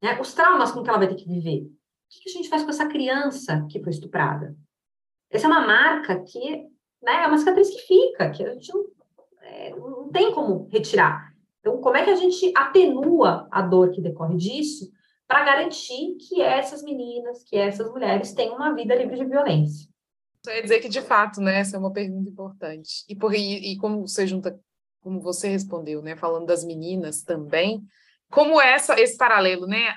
Speaker 4: Né? Os traumas com que ela vai ter que viver. O que a gente faz com essa criança que foi estuprada? Essa é uma marca que né, é uma cicatriz que fica, que a gente não, é, não tem como retirar. Então, como é que a gente atenua a dor que decorre disso para garantir que essas meninas, que essas mulheres tenham uma vida livre de violência.
Speaker 2: Eu ia dizer que, de fato, né, essa é uma pergunta importante. E, por, e, e como você junta, como você respondeu, né, falando das meninas também, como essa, esse paralelo, né?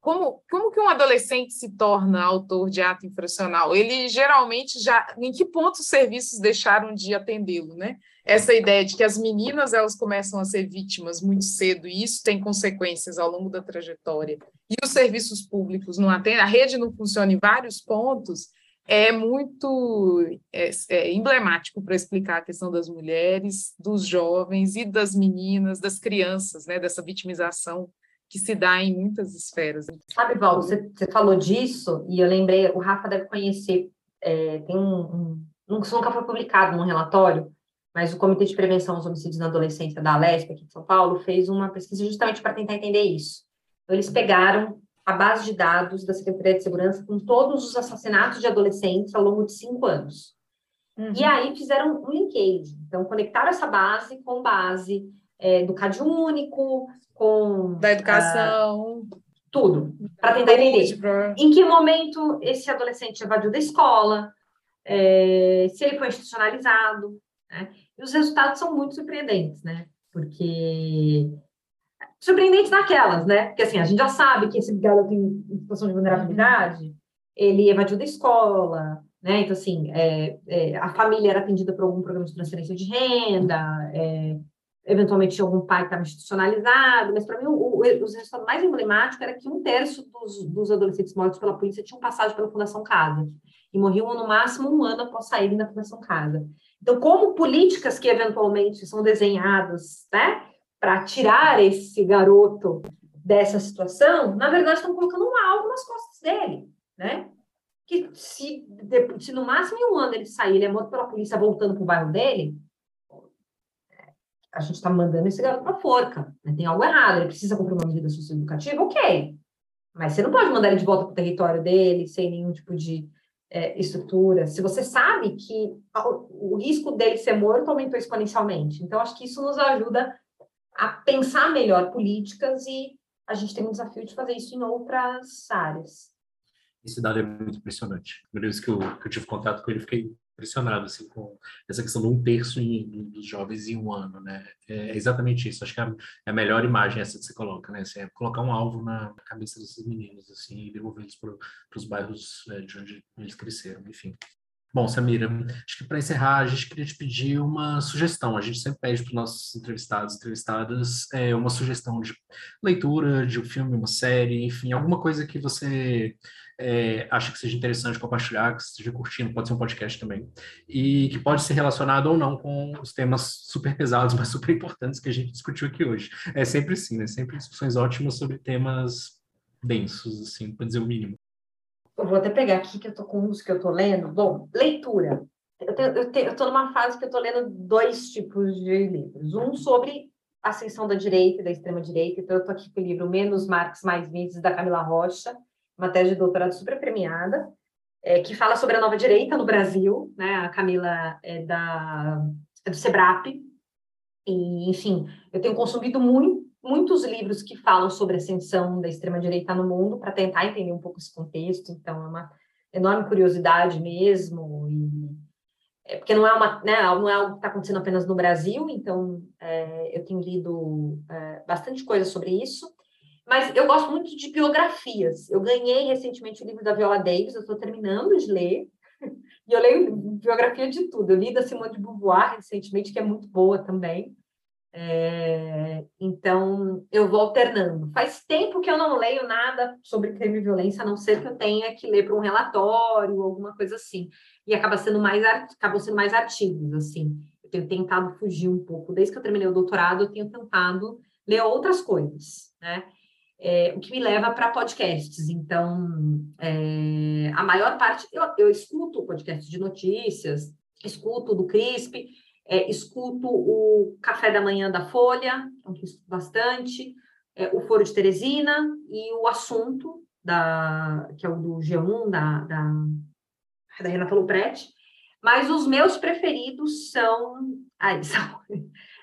Speaker 2: Como, como que um adolescente se torna autor de ato infracional? Ele geralmente já. Em que ponto os serviços deixaram de atendê-lo, né? essa ideia de que as meninas elas começam a ser vítimas muito cedo e isso tem consequências ao longo da trajetória e os serviços públicos não atendem, a rede não funciona em vários pontos, é muito é, é emblemático para explicar a questão das mulheres, dos jovens e das meninas, das crianças, né, dessa vitimização que se dá em muitas esferas.
Speaker 4: Sabe, Val, você, você falou disso e eu lembrei, o Rafa deve conhecer, é, tem um, um, nunca foi publicado num relatório, mas o Comitê de Prevenção aos Homicídios na Adolescência da Alesp, aqui de São Paulo, fez uma pesquisa justamente para tentar entender isso. Então, eles pegaram a base de dados da Secretaria de Segurança com todos os assassinatos de adolescentes ao longo de cinco anos. Uhum. E aí fizeram um linkage. Então, conectaram essa base com base é, do CAD único, com...
Speaker 2: Da educação.
Speaker 4: Uh, tudo, para tentar entender em que momento esse adolescente evadiu da escola, é, se ele foi institucionalizado, né? E os resultados são muito surpreendentes, né? Porque surpreendentes naquelas, né? Porque assim, a gente já sabe que esse garoto em situação de vulnerabilidade, ele evadiu da escola, né? Então, assim, é, é, a família era atendida por algum programa de transferência de renda, é, eventualmente tinha algum pai que estava institucionalizado, mas para mim o, o, os resultados mais emblemáticos era que um terço dos, dos adolescentes mortos pela polícia tinham passado pela Fundação Casa e morriam no máximo um ano após saírem da Fundação Casa. Então, como políticas que eventualmente são desenhadas, né, para tirar esse garoto dessa situação, na verdade estão colocando um alvo nas costas dele, né? Que se, se no máximo em um ano ele sair, ele é morto pela polícia voltando para o bairro dele, a gente está mandando esse garoto para forca. Né? Tem algo errado, ele precisa cumprir uma medida socioeducativa, ok. Mas você não pode mandar ele de volta para o território dele sem nenhum tipo de é, estrutura, se você sabe que o, risco dele ser morto aumentou exponencialmente. Então, acho que isso nos ajuda a pensar melhor políticas e a gente tem um desafio de fazer isso em outras áreas.
Speaker 3: Esse dado é muito impressionante. Primeira vez que eu, que eu tive contato com ele, fiquei impressionado assim, com essa questão de um terço dos jovens em um ano, né? É exatamente isso. Acho que é a, é a melhor imagem essa que você coloca, né? Assim, é colocar um alvo na cabeça desses meninos, assim, e devolvê-los para os bairros é, de onde eles cresceram, enfim. Bom, Samira, acho que para encerrar, a gente queria te pedir uma sugestão. A gente sempre pede para os nossos entrevistados e entrevistadas é, uma sugestão de leitura, de um filme, uma série, enfim, alguma coisa que você é, acha que seja interessante compartilhar, que esteja curtindo, pode ser um podcast também, e que pode ser relacionado ou não com os temas super pesados, mas super importantes que a gente discutiu aqui hoje. É sempre assim, né? Sempre discussões ótimas sobre temas densos, assim, para dizer o mínimo.
Speaker 4: Eu vou até pegar aqui que eu tô com uns que eu tô lendo. Bom, leitura. Eu, tenho, eu, eu tô numa fase que eu tô lendo dois tipos de livros. Um sobre ascensão da direita e da extrema-direita. Então, eu tô aqui com o livro Menos Marx, Mais Mises, da Camila Rocha, uma tese de doutorado super premiada, é, que fala sobre a nova direita no Brasil. Né? A Camila é, da, é do SEBRAP. E, enfim, eu tenho consumido muito muitos livros que falam sobre a ascensão da extrema-direita no mundo, para tentar entender um pouco esse contexto. Então, é uma enorme curiosidade mesmo. E, é, porque não é, uma, né, não é algo que está acontecendo apenas no Brasil, então é, eu tenho lido é, bastante coisa sobre isso. Mas eu gosto muito de biografias. Eu ganhei recentemente o livro da Viola Davis, eu estou terminando de ler. E eu leio biografia de tudo. Eu li da Simone de Beauvoir recentemente, que é muito boa também. É, então, eu vou alternando. Faz tempo que eu não leio nada sobre crime e violência, a não ser que eu tenha que ler para um relatório, alguma coisa assim. E acaba sendo mais, acabam sendo mais artigos, assim. Eu tenho tentado fugir um pouco. Desde que eu terminei o doutorado, eu tenho tentado ler outras coisas, né? É, o que me leva para podcasts. Então, é, a maior parte, eu, eu escuto podcast de notícias, escuto do CRISP, é, escuto o Café da Manhã da Folha, é que escuto bastante, é, o Foro de Teresina e o Assunto, da, que é o do G1, da, da, da Renata Lupretti. Mas os meus preferidos são. Ah, são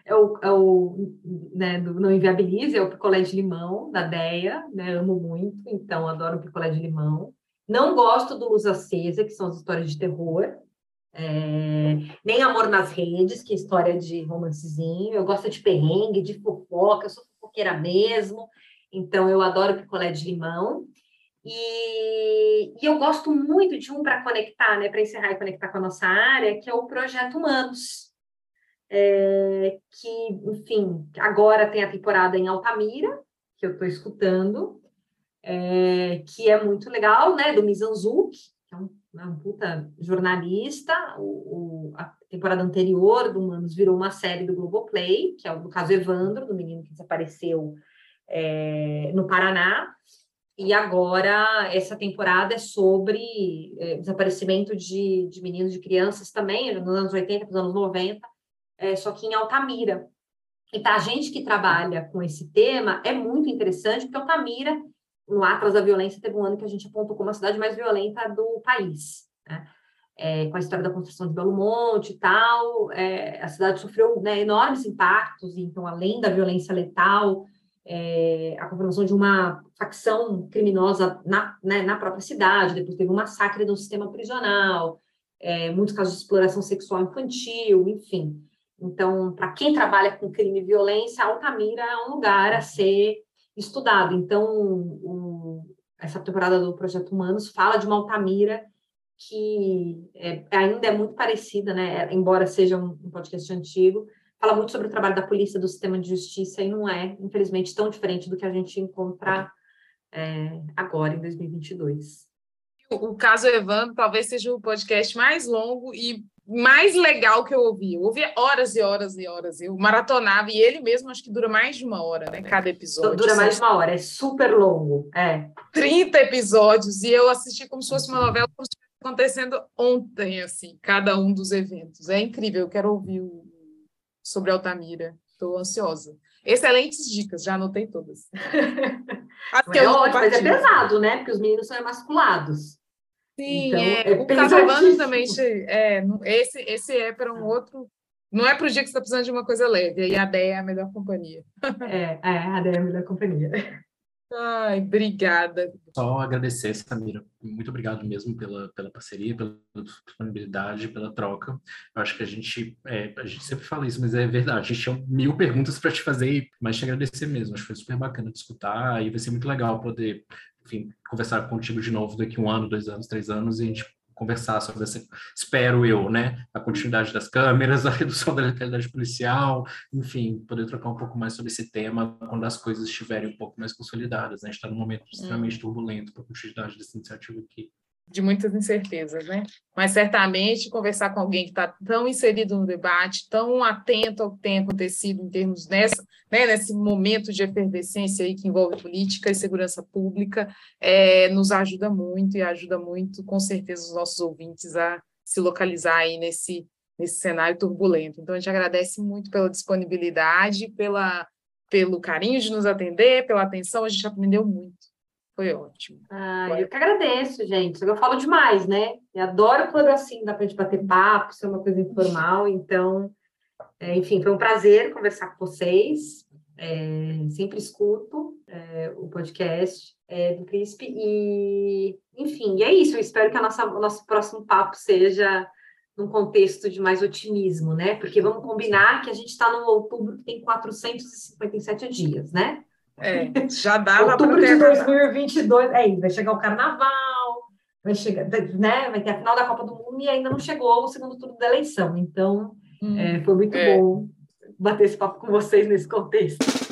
Speaker 4: é o, é o né, do Não Inviabilize, é o picolé de limão, da Deia, né, amo muito, então adoro o picolé de limão. Não gosto do Luz Acesa, que são as histórias de terror, é, nem Amor nas Redes, que é história de romancezinho. Eu gosto de perrengue, de fofoca, eu sou fofoqueira mesmo, então eu adoro picolé de limão. E, e eu gosto muito de um para conectar, né, para encerrar e conectar com a nossa área, que é o Projeto Humanos. É, que, enfim, agora tem a temporada em Altamira, que eu estou escutando, é, que é muito legal, né, do Mizanzuki, que é um né, um puta jornalista. O, o, a temporada anterior do Humanos virou uma série do Globoplay, que é o do caso Evandro, do menino que desapareceu é, no Paraná. E agora, essa temporada é sobre é, desaparecimento de, de meninos e crianças também, nos anos 80, nos anos 90, é, só que em Altamira. E para a gente que trabalha com esse tema, é muito interessante, porque Altamira no Atlas da Violência, teve um ano que a gente apontou como a cidade mais violenta do país. Né? É, com a história da construção de Belo Monte e tal, é, a cidade sofreu né, enormes impactos, então, além da violência letal, é, a confirmação de uma facção criminosa na, né, na própria cidade, depois teve um massacre no sistema prisional, é, muitos casos de exploração sexual infantil, enfim. Então, para quem trabalha com crime e violência, Altamira é um lugar a ser estudado. Então, o, essa temporada do Projeto Humanos fala de uma Altamira que é, ainda é muito parecida, né? Embora seja um, um podcast antigo, fala muito sobre o trabalho da polícia, do sistema de justiça, e não é, infelizmente, tão diferente do que a gente encontra é, agora, em 2022.
Speaker 2: O caso Evandro talvez seja o podcast mais longo e mais legal que eu ouvi. Eu ouvi horas e horas e horas. Eu maratonava e ele mesmo acho que dura mais de uma hora, né? Cada episódio.
Speaker 4: Dura mais de uma hora, é super longo. É.
Speaker 2: 30 episódios e eu assisti como se fosse uma novela acontecendo ontem, assim, cada um dos eventos. É incrível, eu quero ouvir o... sobre Altamira. Estou ansiosa. Excelentes dicas, já anotei todas.
Speaker 4: é ótimo, mas é pesado, né? Porque os meninos são emasculados.
Speaker 2: Sim, então, é, é o Casavano também, é, esse, esse é para um outro. Não é para o dia que você está precisando de uma coisa leve, e a DEA é a melhor companhia.
Speaker 4: É, é a DEA é a melhor companhia.
Speaker 2: Ai, obrigada.
Speaker 3: Só agradecer, Samira. Muito obrigado mesmo pela, pela parceria, pela disponibilidade, pela troca. Eu acho que a gente, é, a gente sempre fala isso, mas é verdade. A gente tinha mil perguntas para te fazer, mas te agradecer mesmo. Acho que foi super bacana de escutar e vai ser muito legal poder, enfim, conversar contigo de novo daqui um ano, dois anos, três anos e a gente conversar sobre essa, espero eu, né, a continuidade das câmeras, a redução da letalidade policial, enfim, poder trocar um pouco mais sobre esse tema quando as coisas estiverem um pouco mais consolidadas. Né? A gente está num momento extremamente hum. turbulento para a continuidade dessa iniciativa aqui
Speaker 2: de muitas incertezas, né? Mas certamente conversar com alguém que está tão inserido no debate, tão atento ao que tem acontecido em termos nessa, né, nesse momento de efervescência aí que envolve política e segurança pública, é, nos ajuda muito e ajuda muito, com certeza, os nossos ouvintes a se localizar aí nesse, nesse cenário turbulento. Então, a gente agradece muito pela disponibilidade, pela, pelo carinho de nos atender, pela atenção, a gente aprendeu muito. Foi ótimo.
Speaker 4: Ah, eu que agradeço, gente. Eu falo demais, né? Eu adoro quando assim dá para gente bater papo, ser uma coisa informal. Então, é, enfim, foi um prazer conversar com vocês. É, sempre escuto é, o podcast é, do CRISP e, enfim, é isso. Eu espero que a nossa, o nosso próximo papo seja num contexto de mais otimismo, né? Porque vamos combinar que a gente está no outubro que tem 457 dias, né?
Speaker 2: É, já dava
Speaker 4: Outubro de 2022, é, vai chegar o carnaval, vai chegar, né, vai ter a final da Copa do Mundo e ainda não chegou o segundo turno da eleição. Então, hum, é, foi muito é. bom bater esse papo com vocês nesse contexto.